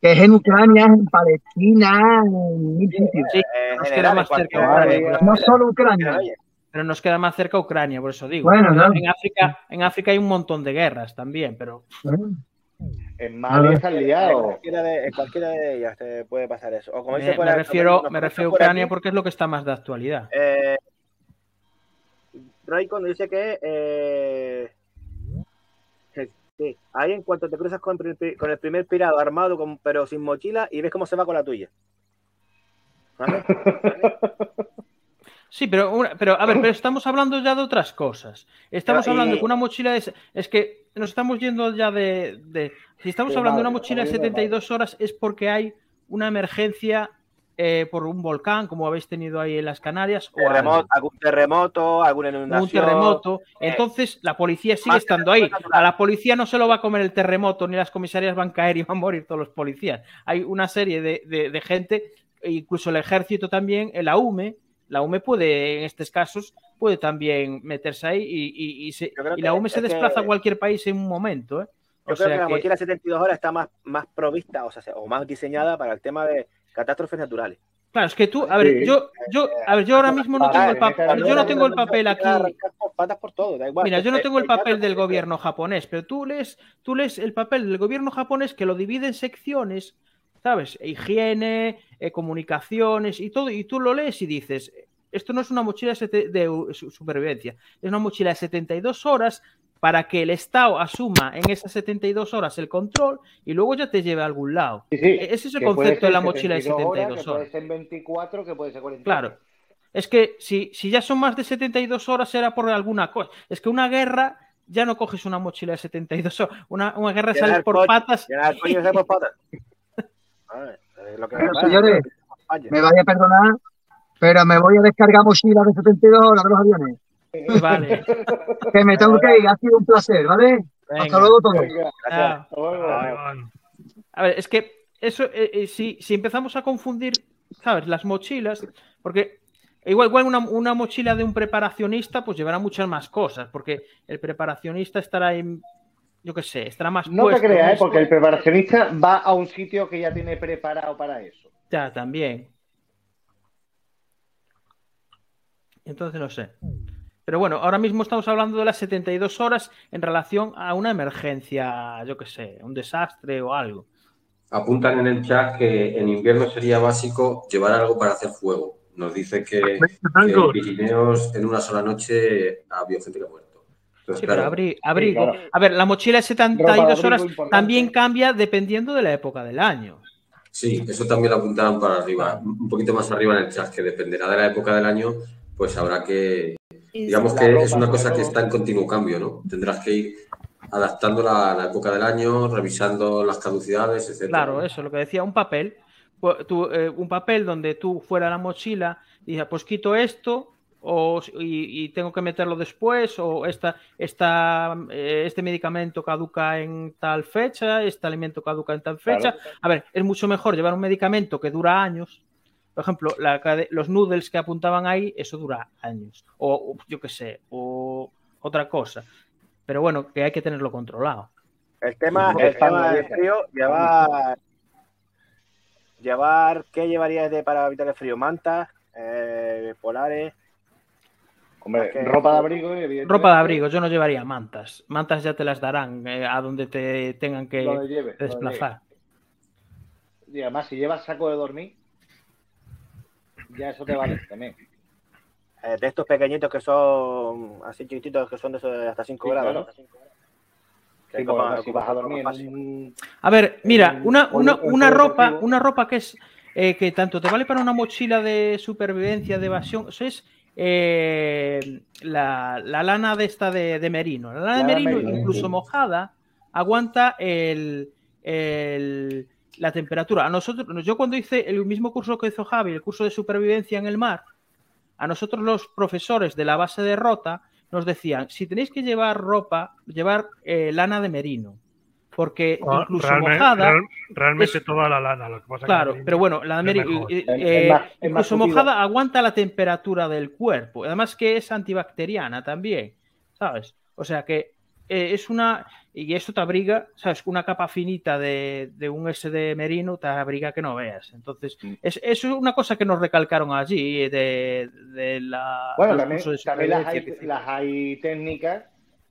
Que es en Ucrania, en Palestina, en mil sitios. Sí, Eh, nos general, queda más cerca Ucrania, No solo Ucrania. Pero nos queda más cerca Ucrania, por eso digo. Bueno, en, claro. en África, en África hay un montón de guerras también, pero En Mali ver. estás En liado. cualquiera, de, en cualquiera de ellas te puede pasar eso. O como me, refiero, me refiero a por Ucrania porque es lo que está más de actualidad. Eh, Raycon dice que eh, que- sí, ahí en cuanto te cruzas con, el pri- con el primer pirado armado con- pero sin mochila y ves cómo se va con la tuya. ¿Vale? Sí, pero, una- pero a ver, pero estamos hablando ya de otras cosas. Estamos Pero, y- hablando que una mochila es, es que nos estamos yendo ya de, de- si estamos Sí, hablando de una mochila de 72 horas es porque hay una emergencia eh, por un volcán, como habéis tenido ahí en las Canarias, o Terremoto, algo, algún terremoto, alguna inundación. un terremoto. Entonces la policía sigue más estando ahí. A la policía no se lo va a comer el terremoto, ni las comisarías van a caer y van a morir todos los policías. Hay una serie de, de- de gente, incluso el ejército también, la UME, la UME puede, en estos casos, puede también meterse ahí y, y- y se- y la UME se que- desplaza a cualquier país en un momento. ¿eh? Yo O creo sea que la que- mochila 72 horas está más, más provista, o sea, o más diseñada para el tema de catástrofes naturales. Claro, es que tú, a ver, Sí. yo, yo, a ver, yo ahora mismo no tengo el papel, yo no tengo el papel aquí. Arrancar por patas por todo, da igual. Mira, yo no tengo el papel del gobierno japonés, pero tú lees, tú lees el papel del gobierno japonés que lo divide en secciones, ¿sabes? Higiene, eh, comunicaciones y todo, y tú lo lees y dices, esto no es una mochila de, supervivencia, es una mochila de 72 horas para que el Estado asuma en esas 72 horas el control y luego ya te lleve a algún lado. Sí, sí, E- Ese es el concepto de la mochila de 72 horas, 72 que horas. Puede ser 24, que puede ser 40. Claro. Es que si, si ya son más de 72 horas era por alguna cosa. Es que una guerra ya no coges una mochila de 72 horas. Una, una guerra sale por por patas. A ver, es lo que Pero, pasa. señores, me vaya a perdonar, pero me voy a descargar mochila de 72 horas de los aviones. Vale. Que me tengo que ir, ha sido un placer, ¿vale? venga. Hasta luego todos. Ah. hasta luego. Ah, A ver, es que eso, eh, eh, si, si empezamos a confundir, ¿sabes? Las mochilas, porque igual, igual una, una mochila de un preparacionista, pues llevará muchas más cosas, porque el preparacionista estará en, yo qué sé, estará más No te creas, ¿eh? porque el preparacionista va a un sitio que ya tiene preparado para eso. Ya, también. Entonces no sé. Pero bueno, ahora mismo estamos hablando de las 72 horas en relación a una emergencia, yo qué sé, un desastre o algo. Apuntan en el chat que en invierno sería básico llevar algo para hacer fuego. Nos dice que, que en Pirineos en una sola noche ha habido gente que ha muerto. Entonces, Sí, pero abri- abrigo. claro. A ver, la mochila de Ropa 72 de abrigo horas importante. también cambia dependiendo de la época del año. Sí, eso también lo apuntaron para arriba. Un poquito más arriba en el chat, que dependerá de la época del año, pues habrá que. Digamos que ropa, es una cosa que está en continuo cambio, ¿no? Tendrás que ir adaptándola a la época del año, revisando las caducidades, etc. Claro, eso, lo que decía, un papel. Pues tú, eh, un papel donde tú fuera la mochila y dices, pues quito esto o, y, y tengo que meterlo después o esta, esta, eh, este medicamento caduca en tal fecha, este alimento caduca en tal fecha. Claro. A ver, es mucho mejor llevar un medicamento que dura años. Por ejemplo, la los noodles que apuntaban ahí, eso dura años. O, yo qué sé, o otra cosa. Pero bueno, que hay que tenerlo controlado. El tema, Sí, el tema de del frío, llevar. Llevar. ¿Qué llevarías de para evitar el frío? Mantas, eh, polares. Hombre, Es que- ropa de abrigo, evidentemente. Ropa de abrigo, yo no llevaría mantas. Mantas ya te las darán eh, a donde te tengan que lleve, desplazar. Y además, si llevas saco de dormir, ya eso te vale también. eh, de estos pequeñitos que son así chiquititos, que son de esos de hasta 5 Sí, grados. claro. ¿no? Sí, si vas a un... A ver, mira, un- una, un- una, un una ropa, una ropa que es eh, que tanto te vale para una mochila de supervivencia, de evasión, eso es eh, la, la lana de esta de, de merino. La lana de merino, merino, incluso mojada, aguanta el, el- la temperatura. A nosotros, yo cuando hice el mismo curso que hizo Javi, el curso de supervivencia en el mar, a nosotros los profesores de la base de Rota nos decían, si tenéis que llevar ropa, llevar eh, lana de merino, porque Ah, incluso mojada, real- realmente es- toda la lana. Lo que pasa que claro, la pero bueno, la de merino, eh, eh, más- incluso mojada aguanta la temperatura del cuerpo, además que es antibacteriana también, ¿sabes? O sea que eh, es una, y eso te abriga, ¿sabes? Una capa finita de, de un SD merino te abriga que no veas. Entonces, Mm. es, es una cosa que nos recalcaron allí de, de la... Bueno, también, de también las, hay, las técnicas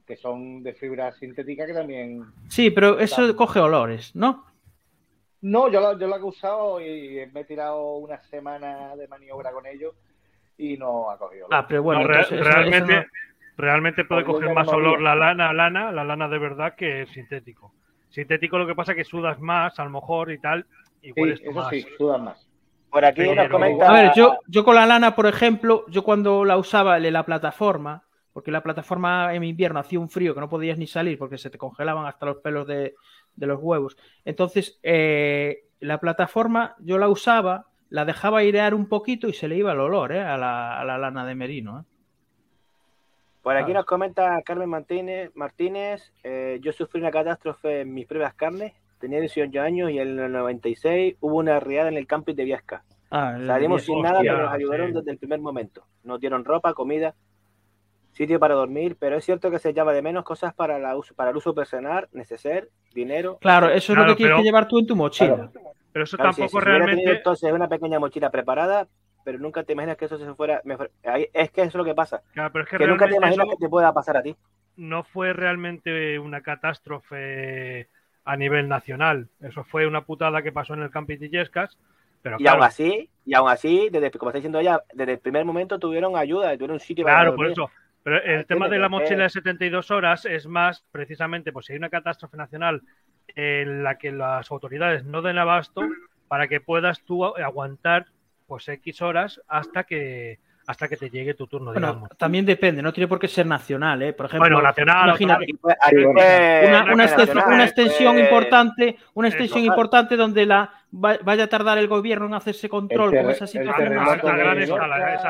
que son de fibra sintética que también... Sí, pero eso También. coge olores, ¿no? No, yo lo, yo lo he usado y me he tirado una semana de maniobra con ellos y no ha cogido. Ah, pero bueno, No, re- entonces eso- eso realmente, no- realmente puede coger más olor la lana, lana, la lana de verdad que el sintético. Sintético lo que pasa es que sudas más, a lo mejor y tal, y Sí, hueles tú eso más. sí, sudan más. Por aquí Pero- nos comenta. A ver, yo, yo con la lana, por ejemplo, yo cuando la usaba en la plataforma, porque la plataforma en invierno hacía un frío que no podías ni salir porque se te congelaban hasta los pelos de, de los huevos. Entonces, eh, la plataforma yo la usaba, la dejaba airear un poquito y se le iba el olor eh, a, la, a la lana de merino. eh. Por aquí nos comenta Carmen Martínez. Martínez eh, yo sufrí una catástrofe en mis propias carnes. Tenía 18 años y en el 96 hubo una riada en el camping de Viesca. Ah, Salimos sin nada, pero nos ayudaron sí. desde el primer momento. Nos dieron ropa, comida, sitio para dormir, pero es cierto que se llama de menos cosas para, la uso, para el uso personal, neceser, dinero. Claro, eso es Claro, lo que tienes pero- que llevar tú en tu mochila. Claro. Pero eso Claro, tampoco si hubiera tenido realmente. entonces una pequeña mochila preparada, pero nunca te imaginas que eso se fuera. mejor. Ahí- Es que eso es lo que pasa. Claro, pero es que, Que nunca te imaginas que te pueda pasar a ti. no fue realmente una catástrofe a nivel nacional. Eso fue una putada que pasó en el camping de Illescas, Pero Y claro, aún así, y aún así, desde, como está diciendo ella, desde el primer momento tuvieron ayuda, tuvieron un sitio Claro, para por eso. Pero el tema de la mochila de 72 horas es más precisamente, pues si hay una catástrofe nacional en la que las autoridades no den abasto para que puedas tú aguantar pues X horas hasta que hasta que te llegue tu turno, Bueno, digamos. también depende, no tiene por qué ser nacional, ¿eh? Por ejemplo, Bueno, nacional, imagínate, una, extensión, una importante, una extensión importante donde la va- vaya a tardar el gobierno en hacerse control con esa situación. exacto.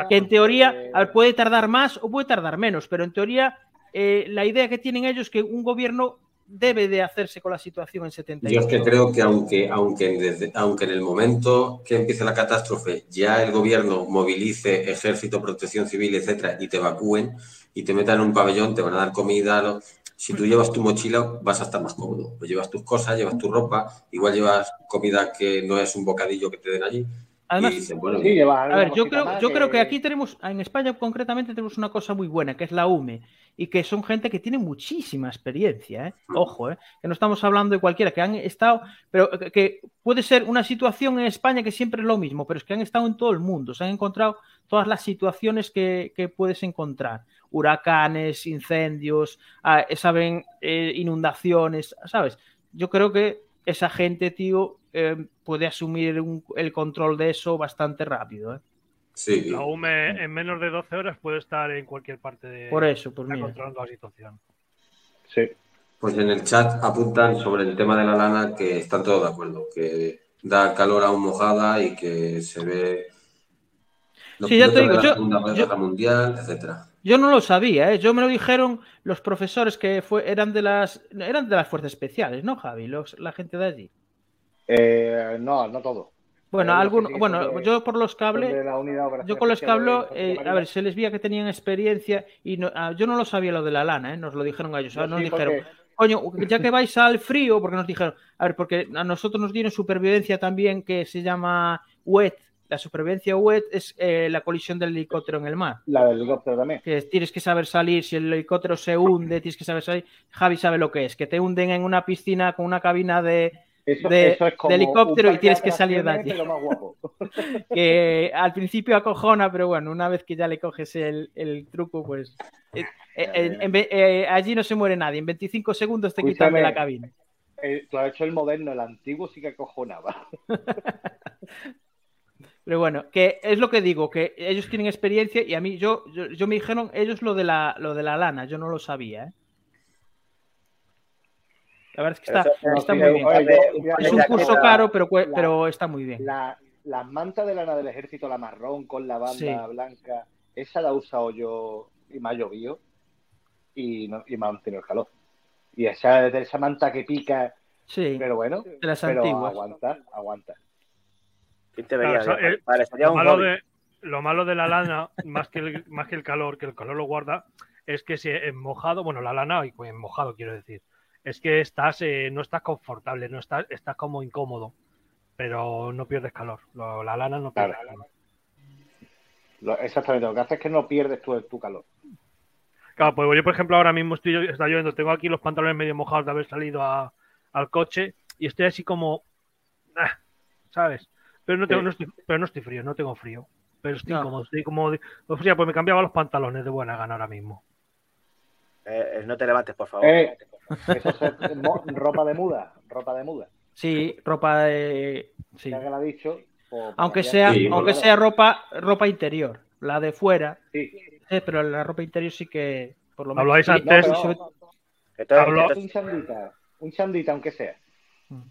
que en teoría eh, puede tardar más o puede tardar menos, pero en teoría eh, la idea que tienen ellos es que un gobierno debe de hacerse con la situación en 72 Yo es que creo que aunque, aunque, desde- aunque en el momento que empiece la catástrofe ya el gobierno movilice ejército, protección civil, etcétera, y te evacúen y te metan en un pabellón, te van a dar comida. lo- Si tú llevas tu mochila, vas a estar más cómodo. Pues llevas tus cosas, llevas tu ropa, igual llevas comida que no es un bocadillo que te den allí. Además, y dicen, bueno, Sí, llevas A ver, yo creo, yo creo que aquí tenemos, en España concretamente tenemos una cosa muy buena, que es la UME, y que son gente que tiene muchísima experiencia, ¿eh? Ojo, ¿eh? Que no estamos hablando de cualquiera, que han estado, pero que- que puede ser una situación en España que siempre es lo mismo, pero es que han estado en todo el mundo, se han encontrado todas las situaciones que, que puedes encontrar, huracanes, incendios, ah, saben, eh, inundaciones, ¿sabes? Yo creo que esa gente, tío, eh, puede asumir un- el control de eso bastante rápido, ¿eh? Sí. UME en menos de 12 horas puede estar en cualquier parte de Por eso, pues mira. controlando la situación. Sí. Pues en el chat apuntan sobre el tema de la lana que están todos de acuerdo, que da calor aún mojada y que se ve los Sí, ya te digo, de la yo- Segunda yo- Guerra Mundial, etcétera. Yo no lo sabía, ¿eh? Yo me lo dijeron los profesores que fue, eran de las eran de las fuerzas especiales, ¿no, Javi? Los, la gente de allí. Eh, no, no todo. Bueno, sí bueno, de- yo por los operaciones yo con los Infantería eh, a ver, se les veía que tenían experiencia y no- ah, yo no lo sabía lo de la lana, ¿eh? Nos lo dijeron a ellos, Yo ah, nos sí, dijeron, porque- coño, ya que vais al frío, porque nos dijeron, a ver, porque a nosotros nos dieron supervivencia también que se llama WET. La supervivencia WET es eh, la colisión del helicóptero en el mar. La del helicóptero también. que tienes que saber salir, si el helicóptero se hunde, tienes que saber salir. Javi sabe lo que es, que te hunden en una piscina con una cabina de, Eso, de- eso es como de helicóptero y tienes que salir de allí. que al principio acojona, pero bueno, una vez que ya le coges el, el truco, pues eh, eh, en- eh, allí no se muere nadie, en 25 segundos te quitan de la cabina. Tú has hecho el moderno, el antiguo sí que acojonaba. Pero bueno, que es lo que digo, que ellos tienen experiencia y a mí, yo, yo, yo me dijeron ellos lo de la, lo de la lana, yo no lo sabía, ¿eh? La verdad es que está, está muy bien. oye, yo- yo- Es un curso caro, pero, la- pero está muy bien. La, las mantas de lana del ejército, la marrón con la banda Sí. blanca, esa la he usado yo y me ha llovido y, no, y me ha mantenido el calor. Y esa de esa manta que pica, Sí, pero bueno, de las pero antiguas. aguanta, aguanta. Lo un malo, de, lo malo de la lana, más que, el, más que el calor, que el calor lo guarda, es que si en mojado, bueno, la lana, y en mojado quiero decir, es que estás, eh, no estás confortable, no estás, estás como incómodo, pero no pierdes calor. Lo- la lana no pierde Claro. calor. Lo- exactamente, lo que hace es que no pierdes tu, tu calor. Claro, pues yo, por ejemplo, ahora mismo estoy, está lloviendo, tengo aquí los pantalones medio mojados de haber salido a- al coche y estoy así como, ah, ¿sabes? Pero no, tengo, Sí. no estoy, pero no estoy frío, no tengo frío. Pero estoy No. incómodo, estoy como, o sea, pues me cambiaba los pantalones de buena gana ahora mismo. Eh, eh, no te levantes, por favor. Eh, eso es ropa de muda, ropa de muda. Sí, ropa de. Sí. Ya que lo ha dicho. pues, Aunque sea, Sí, aunque sea ropa, ropa interior. La de fuera, Sí. eh, pero la ropa interior sí que por lo menos. Habláis antes- entonces, un chandita, un chandita aunque sea. Mm.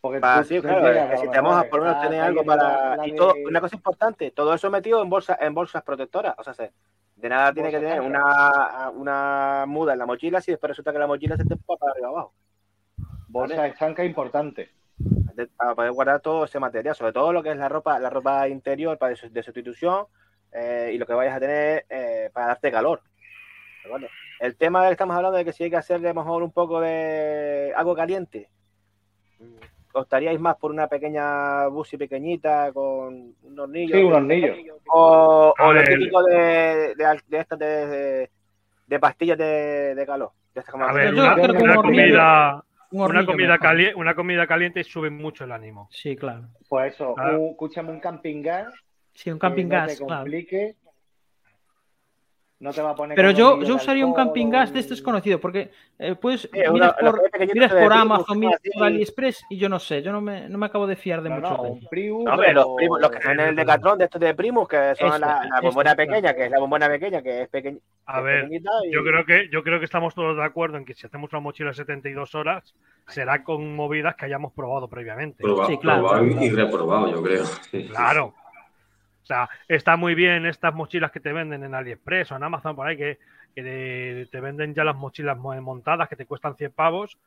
Porque para- tú sí, te claro, que si te mojas, por lo menos tener algo la- para. la Y de- todo, una cosa importante, todo eso metido en bolsa, en bolsas protectoras. O sea, se- de nada tiene que tener una, una muda en la mochila si después resulta que la mochila se te para arriba abajo. Bolsa estanca importante. de- para poder guardar todo ese material, sobre todo lo que es la ropa, la ropa interior para de, su- de sustitución eh, y lo que vayas a tener eh, para darte calor. El tema que estamos hablando de que si hay que hacerle a lo mejor un poco de agua caliente, ¿optaríais más por una pequeña busi pequeñita con un hornillo? Sí, un hornillo. O, A o lo típico de, de, de estas de, de, pastillas de, de calor. De estas como- A ver, una, comida, Un una, comida caliente, una comida caliente sube mucho el ánimo. Sí, claro. Pues eso, Ah. un- escúchame un camping gas. Sí, un camping que no gas, te claro. No te va a poner. Pero yo, yo usaría un camping gas de este desconocido, porque eh, pues Sí, miras una- por, miras Primus, Amazon, miras por AliExpress y yo no sé, yo no me, no me acabo de fiar de No, mucho no, de un. Prius. No, los primos, los que están en el Decathlon de estos de primos, que son Esto, la, la esto, bombona claro. pequeña, que es la bombona pequeña, que es pequeña. A es ver, pequeñita y- yo creo que yo creo que estamos todos de acuerdo en que si hacemos una mochila de 72 horas será con movidas que hayamos probado previamente. Proba- Sí, claro, probado claro, y reprobado, yo creo. Claro. O sea, está muy bien estas mochilas que te venden en AliExpress o en Amazon por ahí que, que te, venden ya las mochilas mo- montadas que te cuestan 100 pavos,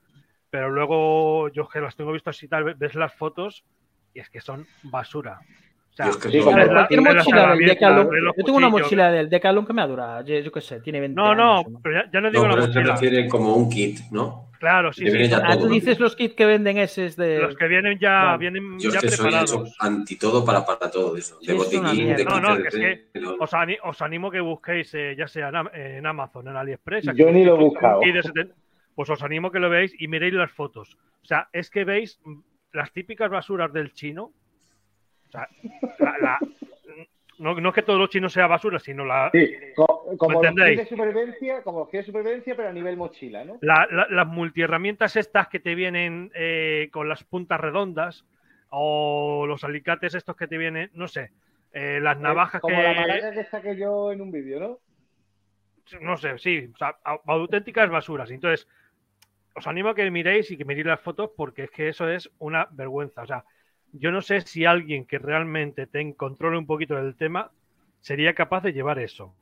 pero luego yo que las tengo vistas y tal, ves las fotos y es que son basura. Yo es que Sí, Cualquier mochila del Decathlon, yo tengo una mochila del Decathlon que me ha durado, yo, yo qué sé, tiene 20 No, no, años. ¿no? pero ya, ya no digo No, la pero se mochila. refiere como un kit, ¿no? Claro, sí, que sí. Ah, tú todo. dices los kits que venden esos de... Los que vienen ya, vienen Yo es ya que soy preparados. hecho anti todo para, para todo eso. Sí, De es una botiquín, de. No, no, kits que de- es que de- Os, ani- os animo que busquéis, eh, ya sea en, en Amazon, en AliExpress. Yo ni lo he buscado. de Pues os animo que lo veáis y miréis las fotos. O sea, es que veis mm, las típicas basuras del chino. O sea, la- la- no, no es que todo lo chino sea basura, sino la, Sí, co- como los entendéis? kits de supervivencia, como los de supervivencia, pero a nivel mochila, ¿no? la- la- las multiherramientas estas que te vienen eh, con las puntas redondas o los alicates estos que te vienen, no sé, eh, las navajas Como que... la maraca que saqué yo en un vídeo, ¿no? no sé, sí, o sea, au- auténticas basuras. Entonces, os animo a que miréis y que miréis las fotos porque es que eso es una vergüenza. O sea, yo no sé si alguien que realmente ten, controle un poquito del tema sería capaz de llevar eso.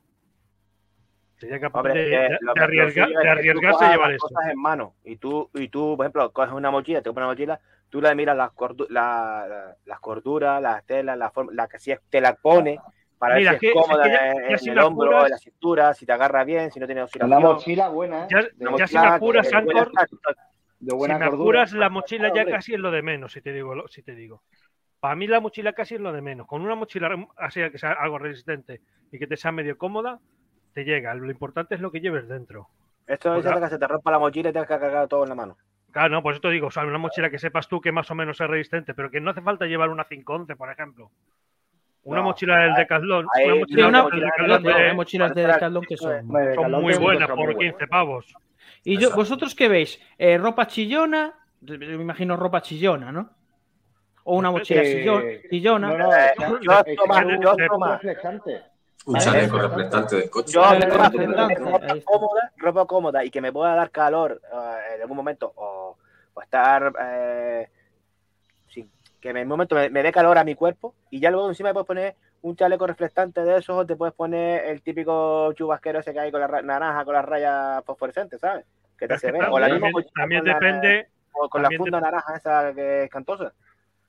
Sería capaz Hombre, de, eh, de- arriesgar- de arriesgarse a llevar las eso. cosas en mano y tú, y tú, por ejemplo, coges una mochila, te compras una mochila, tú le miras las, cordu- la- la- las corduras, las telas, la forma, la que si es- te la pone para Mira, ver si es que- cómoda es que ya- en, ya en si el hombro, apuras- en la cintura, si te agarra bien, si no tiene Una oscilación. mochila buena, Ya- ¿eh? Una ya de, si mochila apuras, de Si buena me cordura. apuras, la mochila ya casi es lo de menos, si te digo. lo- Si te digo. Para mí la mochila casi es lo de menos. Con una mochila así que sea algo resistente y que te sea medio cómoda, te llega. Lo importante es lo que lleves dentro. Esto es Pues, que se te rompa la mochila y te has que cargar todo en la mano. Claro, no, por eso te digo, o sea, una mochila que sepas tú que más o menos es resistente, pero que no hace falta llevar una 511, por ejemplo. Una No, mochila del Decathlon, ahí- una mochila una, del mochila de- mochilas de Decathlon que son... Decathlon muy buenas por muy bueno. 15 pavos. Y yo, vosotros qué veis, Eh, ropa chillona, me imagino ropa chillona, ¿no? O una mochila Eh, chillon- chillona. No, no, Eh, está- yo un- yo chaleco reflectante del coche. Yo ropa, cómoda, ropa cómoda y que me pueda dar calor eh, en algún momento o, o estar eh, sin- que en un momento me, me dé calor a mi cuerpo y ya luego encima me puedes poner un chaleco reflectante de esos o te puedes poner el típico chubasquero ese que hay con la ra- naranja con las rayas fosforescentes, ¿sabes? Que te hace ver. O la también, también con la- depende, o con la funda naranja esa que es cantosa.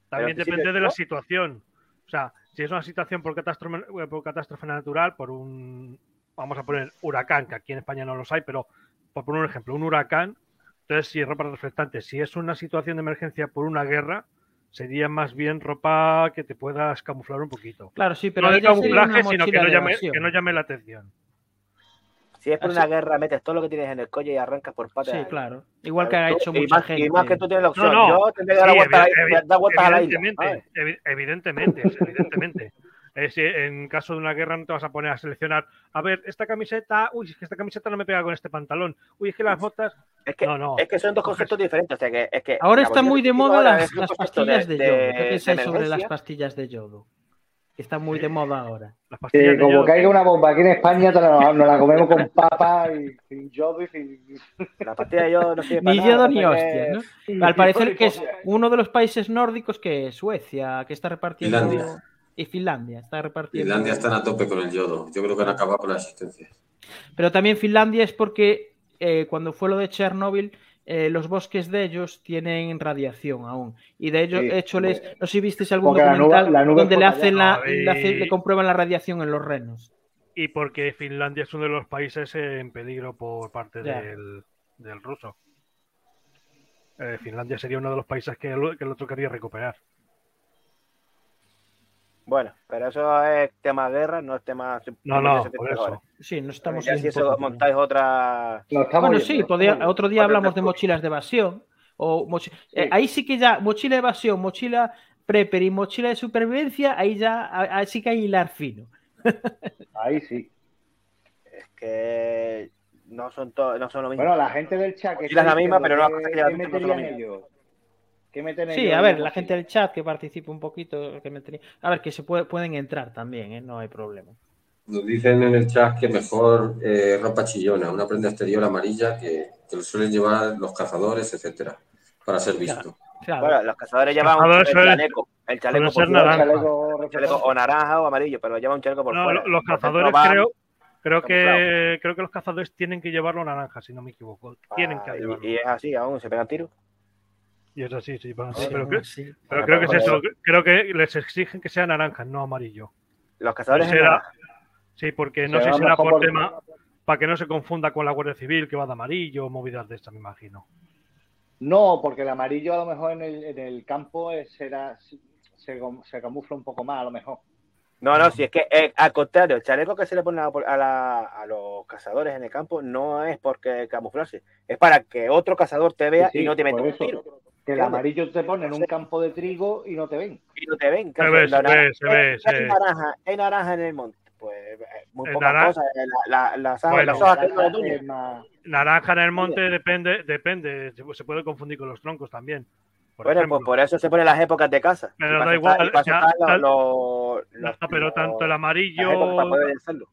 también depende de la situación. O sea, si es una situación por catástrofe, por catástrofe natural, por un, vamos a poner huracán, que aquí en España no los hay, pero por poner un ejemplo, un huracán, entonces si es ropa reflectante, si es una situación de emergencia por una guerra, sería más bien ropa que te puedas camuflar un poquito. Claro, sí, pero no de camuflaje, sino que no, llame, que no llame la atención. Si es por Así- una guerra, metes todo lo que tienes en el coche y arrancas por patas. Sí, claro. Igual que ha hecho y mucha más, gente. Y más que tú tienes la opción. No, no. Yo tendré que dar Sí, vueltas, evi- a la isla. evidentemente, evidentemente, evidentemente. Eh, en caso de una guerra no te vas a poner a seleccionar, a ver, esta camiseta, uy, es que esta camiseta no me pega con este pantalón, uy, es que las botas, Es que, no, no. es que son dos conceptos diferentes. O sea, que, es que Ahora está muy de moda las, las pastillas de, yodo. ¿Qué pensáis sobre las pastillas de yodo? Que Está muy de moda ahora. las de como yodo. caiga una bomba aquí en España, nos la comemos con papa y sin yodo y sin. La pastilla de yodo no sirve para Ni nada, yodo ni hostia, ¿no? Al parecer que es hipócrita. uno de los países nórdicos que es Suecia, que está repartiendo... Finlandia. Y Finlandia, está repartiendo... Finlandia están a tope con el yodo. Yo creo que han acabado con la existencia. Pero también Finlandia es porque eh, cuando fue lo de Chernóbil, eh, los bosques de ellos tienen radiación aún. Y de ello, Sí, hecho, les, hombre. no sé si visteis algún Porque la nube- documental la nube donde le hacen la, le, hace- Ay. le comprueban la radiación en los renos. Y porque Finlandia es uno de los países en peligro por parte del, del ruso. Eh, Finlandia sería uno de los países que el, que el otro quería recuperar. Bueno, pero eso es tema guerra, no es tema. No, no, por eso. Sí, no estamos... Ya si eso montáis otra. Bueno, sí, podía- otro día hablamos de mochilas de evasión, o mochi- eh, ahí sí que ya, mochila de evasión, mochila prepper y mochila de supervivencia, ahí ya ahí sí que hay hilar fino. Ahí sí. Es que no son, to- no son lo mismo. Bueno, la gente del chat que Sí, la misma, pero no, que- cosa que lleva ¿qué tiempo, no son meterían lo mismo. ellos? ¿Qué meten Sí, a ver, la gente del chat que participe un poquito, que me tenía- a ver, que se puede, pueden entrar también, ¿eh? no hay problema. Nos dicen en el chat que mejor eh, ropa chillona, una prenda exterior amarilla que, que lo suelen llevar los cazadores, etcétera, para ser visto. Claro. Bueno, los cazadores llevan un el chaleco, el chaleco por naranja. Chaleco el chaleco o naranja o amarillo, pero lleva un chaleco por No, fuera. lo- los cazadores creo, que creo que los cazadores tienen que llevarlo naranja, si no me equivoco. Tienen que Ah, y- llevarlo. y, es así, aún se pegan tiros. Y es así, sí, bueno, Sí, pero, creo- sí. pero Ah, creo que es eso. Creo que les exigen que sea naranja, no amarillo. Los cazadores Será- en naranja. Sí, porque no Se sé si será por por- tema para que no se confunda con la Guardia Civil que va de amarillo o movidas de estas, me imagino. No, porque el amarillo a lo mejor en el, en el campo será, se, se camufla un poco más, a lo mejor. No, no, si es que eh, al contrario, el chaleco que se le pone a, a la- a los cazadores en el campo no es porque camuflarse, es para que otro cazador te vea Sí, y no te meta un eso. tiro. Que el amarillo te pone en un campo de trigo y no te ven. Y no te ven. Se ve, La se ve, se ve, se hay naranja, hay naranja en el monte. Pues eh, muy pocas cosas. eh, La, la, las, Bueno, las hojas Naranja en el monte depende, depende, se puede confundir con los troncos también. Por Bueno, ejemplo. pues por eso se ponen las épocas de caza. Pero da igual, ya, los- los- No, pero tanto el amarillo, para poder hacerlo.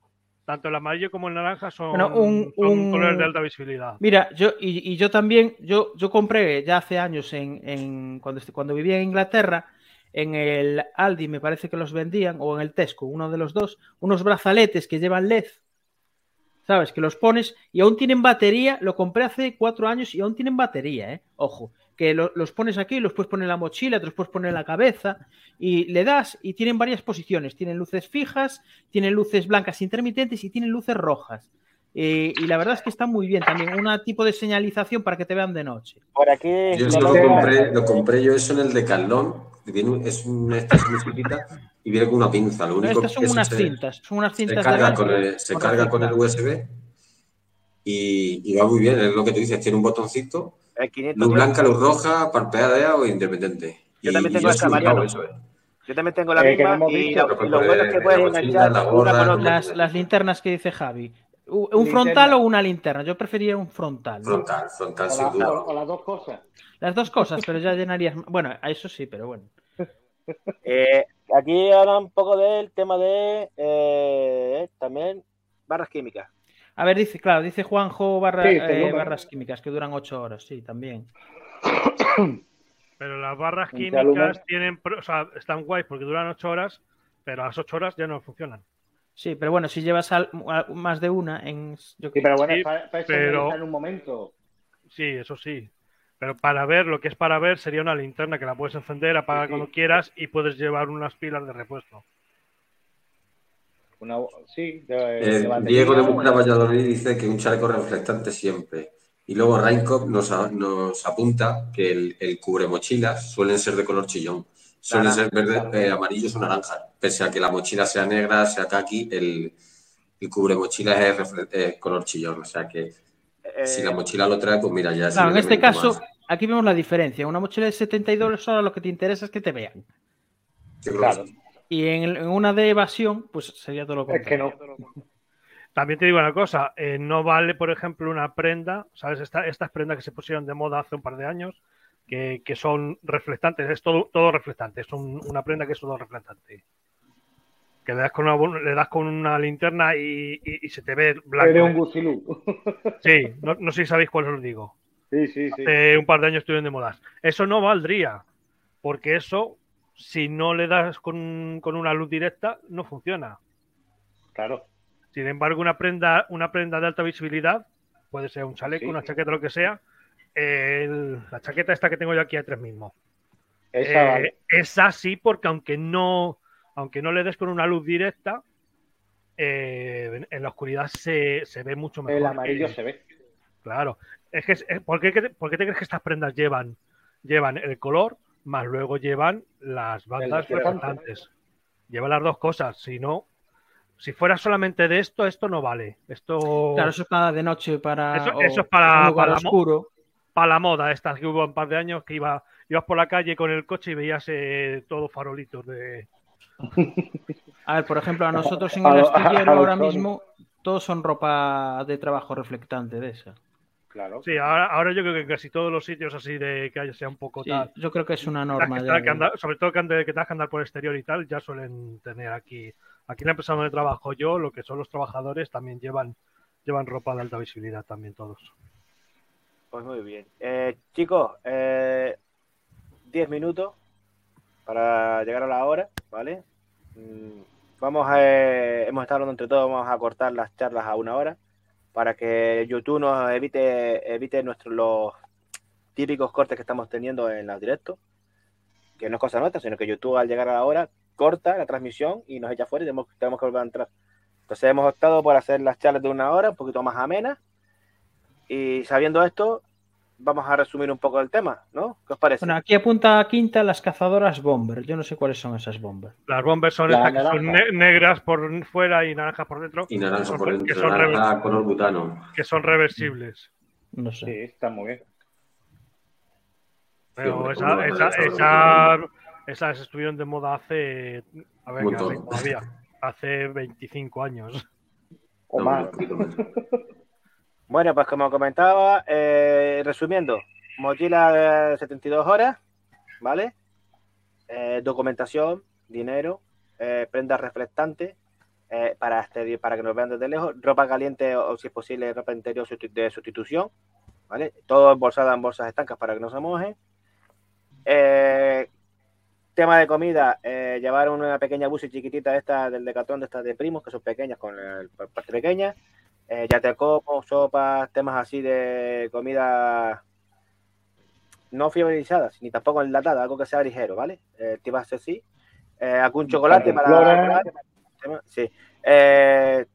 Tanto el amarillo como el naranja son, Bueno, un- son un- colores de alta visibilidad. Mira, yo y, y yo también, yo, yo compré ya hace años en, en- cuando, cuando vivía en Inglaterra, en el Aldi me parece que los vendían, o en el Tesco, uno de los dos, unos brazaletes que llevan LED, ¿sabes? Que los pones y aún tienen batería, lo compré hace cuatro años y aún tienen batería, ¿eh? Ojo, que lo- los pones aquí, los puedes poner en la mochila, te los puedes poner en la cabeza y le das y tienen varias posiciones, tienen luces fijas, tienen luces blancas intermitentes y tienen luces rojas. Eh, y la verdad es que está muy bien también, un tipo de señalización para que te vean de noche. Por aquí. Yo eso lo compré, lo compré yo eso en el Decathlon, que viene es una esta es muy chiquita y viene con una pinza. Lo único Estas son que unas se, cintas, son unas se cintas carga, de con el, se con carga con el. USB y, y va muy bien, es lo que tú dices, tiene un botoncito, El 500 luz blanca, luz roja, parpadea o independiente. Yo Y- también y tengo yo esa, sí lo hago, Mariano. eso, eh. Yo también tengo la Eh, que no misma y visto, y lo bueno es que la puedes enganchar la una gorra, con no- otra. Las, las linternas que dice Javi. ¿Un Linterna. frontal o una linterna? Yo prefería un frontal. ¿no? Frontal, frontal, O, sin la- duda. o- o las dos cosas. Las dos cosas, pero ya llenarías. Bueno, a eso sí, pero bueno. Eh, aquí habla un poco del tema de eh, también barras químicas. A ver, dice, claro, dice Juanjo barra- Sí, eh, barras químicas que duran ocho horas, sí, también. Pero las barras químicas tienen, o sea, están guays porque duran ocho horas, pero a las ocho horas ya no funcionan. Sí, pero bueno, si llevas al- a- más de una en. yo Sí, pero bueno, Sí, para, para eso pero- necesitan un momento. Sí, eso sí. Pero para ver, lo que es para ver sería una linterna que la puedes encender, apagar Sí, sí. cuando quieras y puedes llevar unas pilas de repuesto. Una, sí, de, Eh, de. Diego de Bucra Valladolid dice que un chaleco reflectante siempre. Y luego Rainkop nos, nos apunta que el, el cubremochilas suelen ser de color chillón. Suelen ser verde, eh, amarillos o naranjas. Pese a que la mochila sea negra, sea kaki, el, el cubremochilas es refle- eh, color chillón. O sea que Eh, si la mochila lo trae, pues mira, ya es Claro, en este caso, más. aquí vemos la diferencia. Una mochila de 72 horas lo que te interesa es que te vean. Claro. Y en, en una de evasión, pues sería todo lo Es que contrario. no. También te digo una cosa, eh, no vale, por ejemplo, una prenda, ¿sabes? Esta- estas prendas que se pusieron de moda hace un par de años, que, que son reflectantes, es todo, todo reflectante, es un- una prenda que es todo reflectante. Que le das con una, le das con una linterna y, y- y se te ve blanco. Eres un gusilú. Sí, no, no sé si sabéis cuál os digo. Sí, sí, sí. Hace un par de años estuvieron de modas. Eso no valdría, porque eso, si no le das con, con una luz directa, no funciona. Claro. Sin embargo, una prenda, una prenda de alta visibilidad, puede ser un chaleco, Sí. una chaqueta, lo que sea. El- la chaqueta esta que tengo yo aquí atrás mismo. Esa Eh, vale. Es así porque aunque no, aunque no le des con una luz directa, eh, en- en la oscuridad se, se ve mucho mejor. El amarillo Eh, se ve. Claro. Es que, es- eh, ¿por, qué, por qué te crees que estas prendas llevan, llevan el color, más luego llevan las bandas reflectante. reflectantes? Llevan las dos cosas. Si no, si fuera solamente de esto, esto no vale. Esto, Claro, eso es para de noche, para. Eso- o eso es para- para mo- oscuro. Para la moda estas que hubo un par de años que iba, ibas por la calle con el coche y veías eh, todos farolitos de... A ver, por ejemplo, a nosotros en el astillero ahora mismo todos son ropa de trabajo reflectante de esa. Claro. Sí, ahora, ahora yo creo que en casi todos los sitios así de que haya sea un poco Sí, tal. yo creo que es una norma que ya. que sobre todo que, ande- que tengas que andar por el exterior y tal, ya suelen tener aquí. Aquí en la empresa donde trabajo yo, lo que son los trabajadores también llevan, llevan ropa de alta visibilidad también todos. Pues muy bien. Eh, chicos, eh, 10 minutos para llegar a la hora, ¿vale? Mm, Vamos a, eh, hemos estado entre todos, vamos a cortar las charlas a una hora para que YouTube nos evite, evite nuestros los típicos cortes que estamos teniendo en los directos, que no es cosa nuestra, sino que YouTube al llegar a la hora corta la transmisión y nos echa fuera y tenemos, tenemos que volver a entrar. Entonces hemos optado por hacer las charlas de una hora, un poquito más amenas, y sabiendo esto, vamos a resumir un poco el tema, ¿no? ¿Qué os parece? Bueno, aquí apunta a quinta las cazadoras bomber. Yo no sé cuáles son esas bomber. Las bombers son La estas que son naranja. ne- negras por fuera y naranjas por dentro. Y naranja son, por dentro, que son naranja rever- color butano. que son reversibles. No sé. Sí, está muy bien. Pero esas estuvieron de moda hace. A ver, hace todavía. Hace 25 años. O No, más. Bueno, pues como comentaba, eh, resumiendo, mochila de 72 horas, ¿vale? Eh, documentación, dinero, eh, prendas eh, para, este- para que nos vean desde lejos, ropa caliente o, si es posible ropa interior de sustitución, ¿vale? Todo embolsado en bolsas estancas para que no se mojen. Tema de comida, llevar una pequeña busi chiquitita esta del decatón de estas de primos, que son pequeñas, con la la parte pequeña. Eh, ya te como, sopas, temas así de comida no fibrizadas, ni tampoco enlatada, algo que sea ligero, ¿vale? Eh, te iba a hacer sí. Eh, algún chocolate para... Cantimplora. Sí. Eh,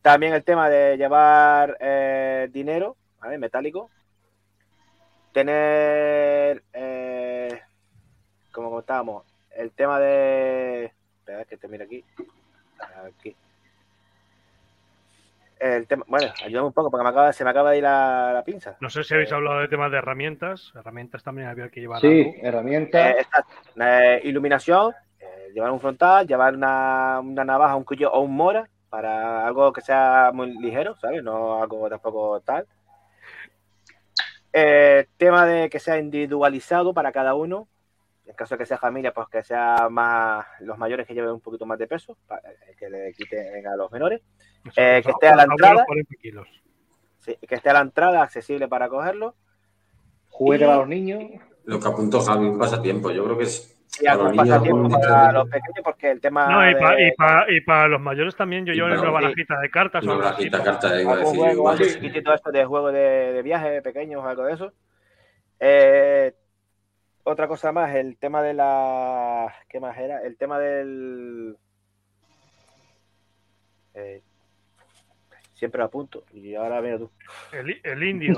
también el tema de llevar eh, dinero, ¿vale? Metálico. Tener, eh, como comentábamos, el tema de... Espera, que te mire aquí. Aquí. El tema, bueno, ayúdame un poco porque me acaba, se me acaba de ir la, la pinza. No sé si habéis hablado de temas de herramientas. Herramientas también había que llevar Sí, algo. herramientas. Eh, exacto. Eh, iluminación, eh, llevar un frontal, llevar una, una navaja, un cuchillo o un mora para algo que sea muy ligero, ¿sabes? No algo tampoco tal. Eh, tema de que sea individualizado para cada uno. En caso de que sea familia, pues que sea más los mayores que lleven un poquito más de peso, para que le quiten a los menores. Eso, eh, eso, que esté a la entrada. 40 kilos. Sí, que esté a la entrada accesible para cogerlo. Juguete para los niños. Lo que apuntó Javi, un pasatiempo. Yo creo que es Y algo para los niños pasatiempo para los pequeños, porque el tema. No, y, de- pa- y, pa- y para los mayores también yo llevo para una barajita de cartas. una barajita para- carta, iba a decir juego, igual. esto de juego de, de viaje pequeños o algo de eso. Eh, otra cosa más, el tema de la. ¿Qué más era? El tema del. eh, siempre lo apunto y ahora mira tú. El, el indio.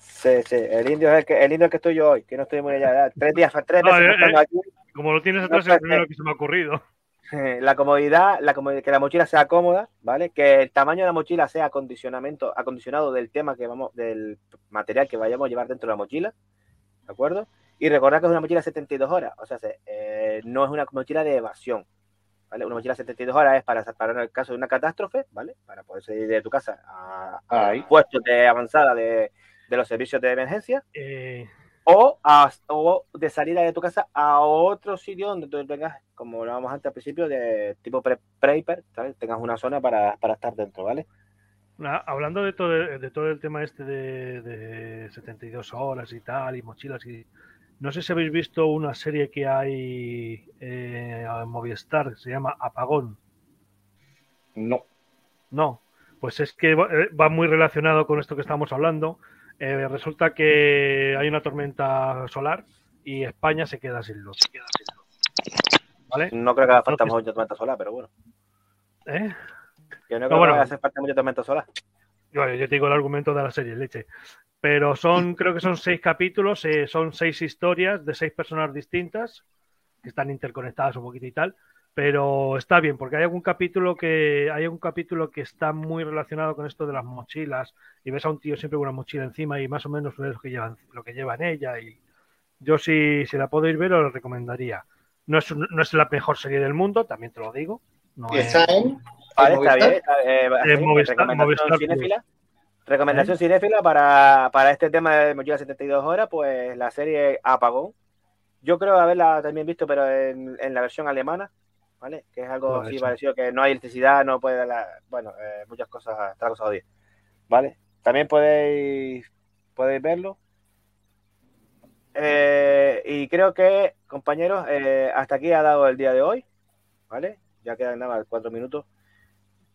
Sí, sí, el indio es el que, el indio es el que estoy yo hoy, que no estoy muy allá. Tres días, tres No, veces eh, eh. aquí. Como lo tienes No atrás, es sé, el primero que se me ha ocurrido. La comodidad, la comodidad, que la mochila sea cómoda, ¿vale? Que el tamaño de la mochila sea acondicionamiento, acondicionado del tema que vamos, del material que vayamos a llevar dentro de la mochila, ¿de acuerdo? Y recordar que es una mochila de 72 horas, o sea, se- eh, no es una mochila de evasión, ¿vale? Una mochila de 72 horas es para, para el caso de una catástrofe, ¿vale? Para poder salir de tu casa a, puestos de avanzada de, de los servicios de emergencia Eh, o, a- o de salida de tu casa a otro sitio donde tú tengas, como lo vamos antes al principio, de tipo pre prepper, ¿sabes? Tengas una zona para, para estar dentro, ¿vale? Hablando de todo, de todo el tema este de, de 72 horas y tal, y mochilas y... No sé si habéis visto una serie que hay eh, en Movistar, que se llama Apagón. No. No, pues es que va eh, muy relacionado con esto que estamos hablando. Eh, resulta que hay una tormenta solar y España se queda sin luz. ¿Vale? No creo que haga falta mucho tormenta solar, pero bueno. ¿Eh? Yo no creo No, bueno. que hace falta mucho tormenta solar. Yo, yo te digo el argumento de la serie, leche. Pero son, creo que son seis capítulos, eh, son seis historias de seis personas distintas, que están interconectadas un poquito y tal. Pero está bien, porque hay algún capítulo que hay un capítulo que está muy relacionado con esto de las mochilas y ves a un tío siempre con una mochila encima y más o menos ves lo que llevan, lo que lleva en ella y yo si, si la podéis ver os la recomendaría. No es, no es la mejor serie del mundo, también te lo digo. No ¿Y es- en? Vale, está Movistar? bien. está- eh, En sí, Movistar- recomendación Movistar cinéfila. Recomendación cinéfila para, para este tema de Mochila 72 horas, pues la serie Apagón. Yo creo haberla también visto, pero en, en la versión alemana, ¿vale? Que es algo Puede así parecido, que no hay electricidad, no puede la, bueno, eh, muchas cosas, está cosa jodida, ¿vale? También podéis, podéis verlo. Eh, y creo que, compañeros, hasta aquí ha dado el día de hoy, ¿vale? Ya quedan nada más cuatro minutos.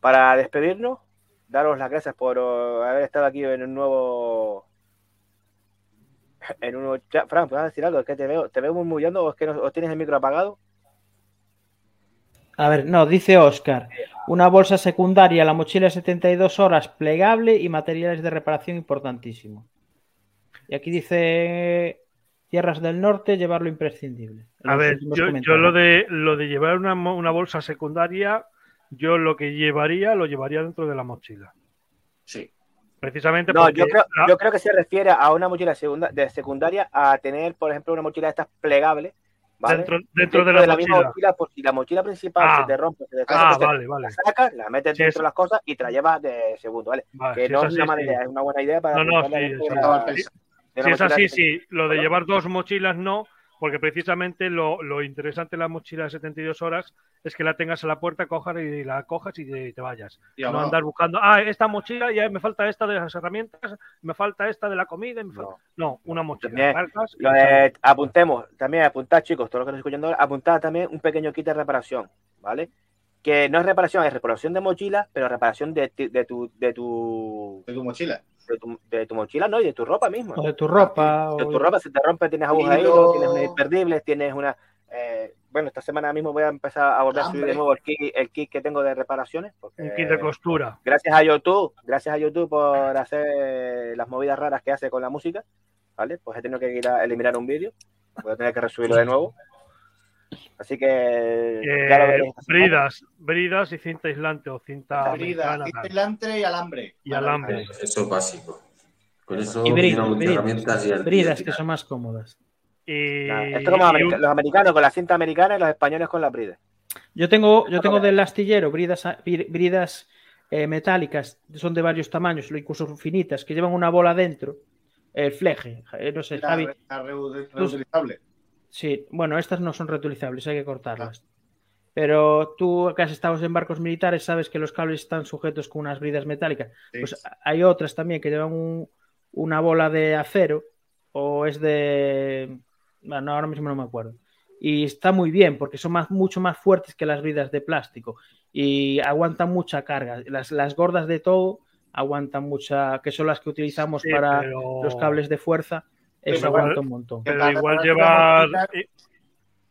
Para despedirnos, daros las gracias por oh, haber estado aquí en un nuevo. En un nuevo chat. Fran, ¿puedes decir algo? Es que te veo, te veo murmullando o es que no, o tienes el micro apagado. A ver, no, dice Oscar. Una bolsa secundaria, la mochila de 72 horas, plegable y materiales de reparación importantísimo. Y aquí dice Tierras del Norte, llevarlo imprescindible. En A ver, yo, lo de lo de llevar una bolsa secundaria, yo lo que llevaría lo llevaría dentro de la mochila. Sí. Precisamente No, porque yo creo, la- yo creo que se refiere a una mochila segunda, de secundaria a tener, por ejemplo, una mochila de estas plegables. ¿vale? dentro, dentro de la, misma mochila. mochila, por si la mochila principal Ah. se te rompe, se deshace, Ah, entonces vale, vale. la sacas, la metes Sí, dentro es- de las cosas y te la llevas de segundo, ¿vale? Vale, que si no es es una mala sí. idea, es una buena idea para No, no, sí, de la- de Si es así, de- sí. Lo de llevar dos mochilas no, porque precisamente lo, lo interesante de la mochila de 72 horas es que la tengas a la puerta, cojas y la cojas y te, te vayas. Y No andar buscando, ah, esta mochila, ya me falta esta de las herramientas, me falta esta de la comida. y me falta-". No, una mochila. También, Lo de- apuntemos, también apuntad, chicos, todo lo que estoy escuchando ahora, apuntad también un pequeño kit de reparación, ¿vale? Que no es reparación, es reparación de mochila, pero reparación de, ti- de tu, de tu, De tu mochila. De tu, de tu mochila, no, y de tu ropa misma. O de tu ropa. De o- tu ropa, si te rompe, tienes agujas hilo, tienes unas imperdibles, tienes una. eh, bueno, esta semana mismo voy a empezar a volver a subir de nuevo el kit, el kit que tengo de reparaciones. Porque, Un kit de costura. gracias a YouTube, gracias a YouTube por hacer las movidas raras que hace con la música, ¿vale? Pues he tenido que ir a eliminar un vídeo, voy a tener que resubirlo de nuevo. Así que ya lo Eh, veréis esta semana. bridas, bridas y cinta aislante o cinta Brida, tal. aislante y alambre. y alambre. Eso es básico. Con eso Y bridas, bridas, herramientas y bridas que son más cómodas. Y, Nada, esto como y los americanos con la cinta americana y los españoles con la brida. Yo tengo, yo tengo del astillero bridas, bri- bridas eh, metálicas, son de varios tamaños, incluso finitas, que llevan una bola dentro. El fleje, eh, no sé, La, Javi. reutilizable. Sí, bueno, estas no son reutilizables, hay que cortarlas. Pero tú que has estado en barcos militares sabes que los cables están sujetos con unas bridas metálicas. Sí. Pues hay otras también que llevan un- una bola de acero o es de... Bueno, ahora mismo no me acuerdo. Y está muy bien porque son más, mucho más fuertes que las bridas de plástico y aguantan mucha carga. Las, las gordas de todo aguantan mucha, que son las que utilizamos Sí, para pero- los cables de fuerza. Eso Pero aguanta igual- un montón. Pero igual llevar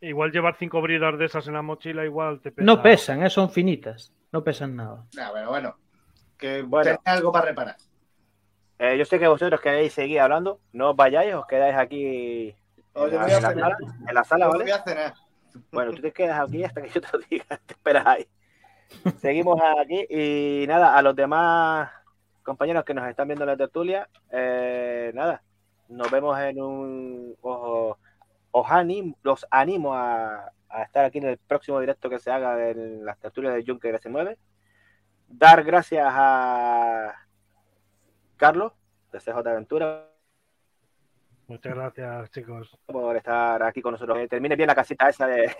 igual llevar cinco bridas de esas en la mochila igual te pesa. No pesan, eh, son finitas. No pesan nada. Nah, pero bueno. Que Bueno. tenéis algo para reparar. Eh, yo sé que vosotros queréis seguir hablando, no os vayáis, os quedáis aquí en Oye, la, voy a en la cenar. sala, en la sala, ¿vale? voy a cenar. Bueno, tú te quedas aquí hasta que yo te lo diga, te esperas ahí. Seguimos aquí y nada, a los demás compañeros que nos están viendo en la tertulia, eh, nada, nos vemos en un... Os, os anim- los animo a, a estar aquí en el próximo directo que se haga en las tertulias de Juncker S9. Dar gracias a Carlos de CJ Aventura Muchas gracias, chicos. por estar aquí con nosotros. Que termine bien la casita esa de,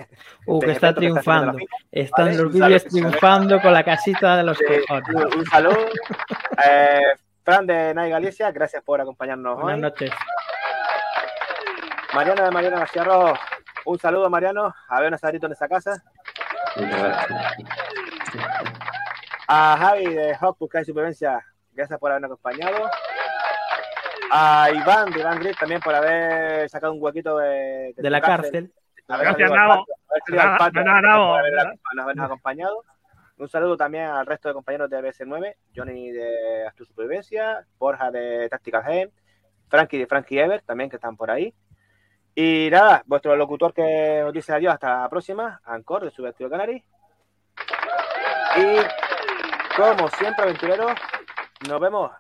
Uh, de que está triunfando. Están Vale, los vídeos triunfando con la casita de los cojones. un, un saludo. Eh, Fran de Nai Galicia, gracias por acompañarnos Buenas hoy. noches. Mariano de Mariano García Rojo, un saludo, Mariano. A ver un asadito en esa casa. Muchas gracias. A Javi de Hawk Busca y Supervivencia, gracias por habernos acompañado. A Iván de Iván Grit también por haber sacado un huequito de, De la cárcel. haber Gracias, haber- por habernos acompañado. Un saludo también al resto de compañeros de BS9, Johnny de Astro Supervivencia, Borja de Tactical Game, Frankie de Frankie Ever, también que están por ahí. Y nada, vuestro locutor que nos dice adiós hasta la próxima, Ancor de Subestilo Canary. Y como siempre, aventureros, nos vemos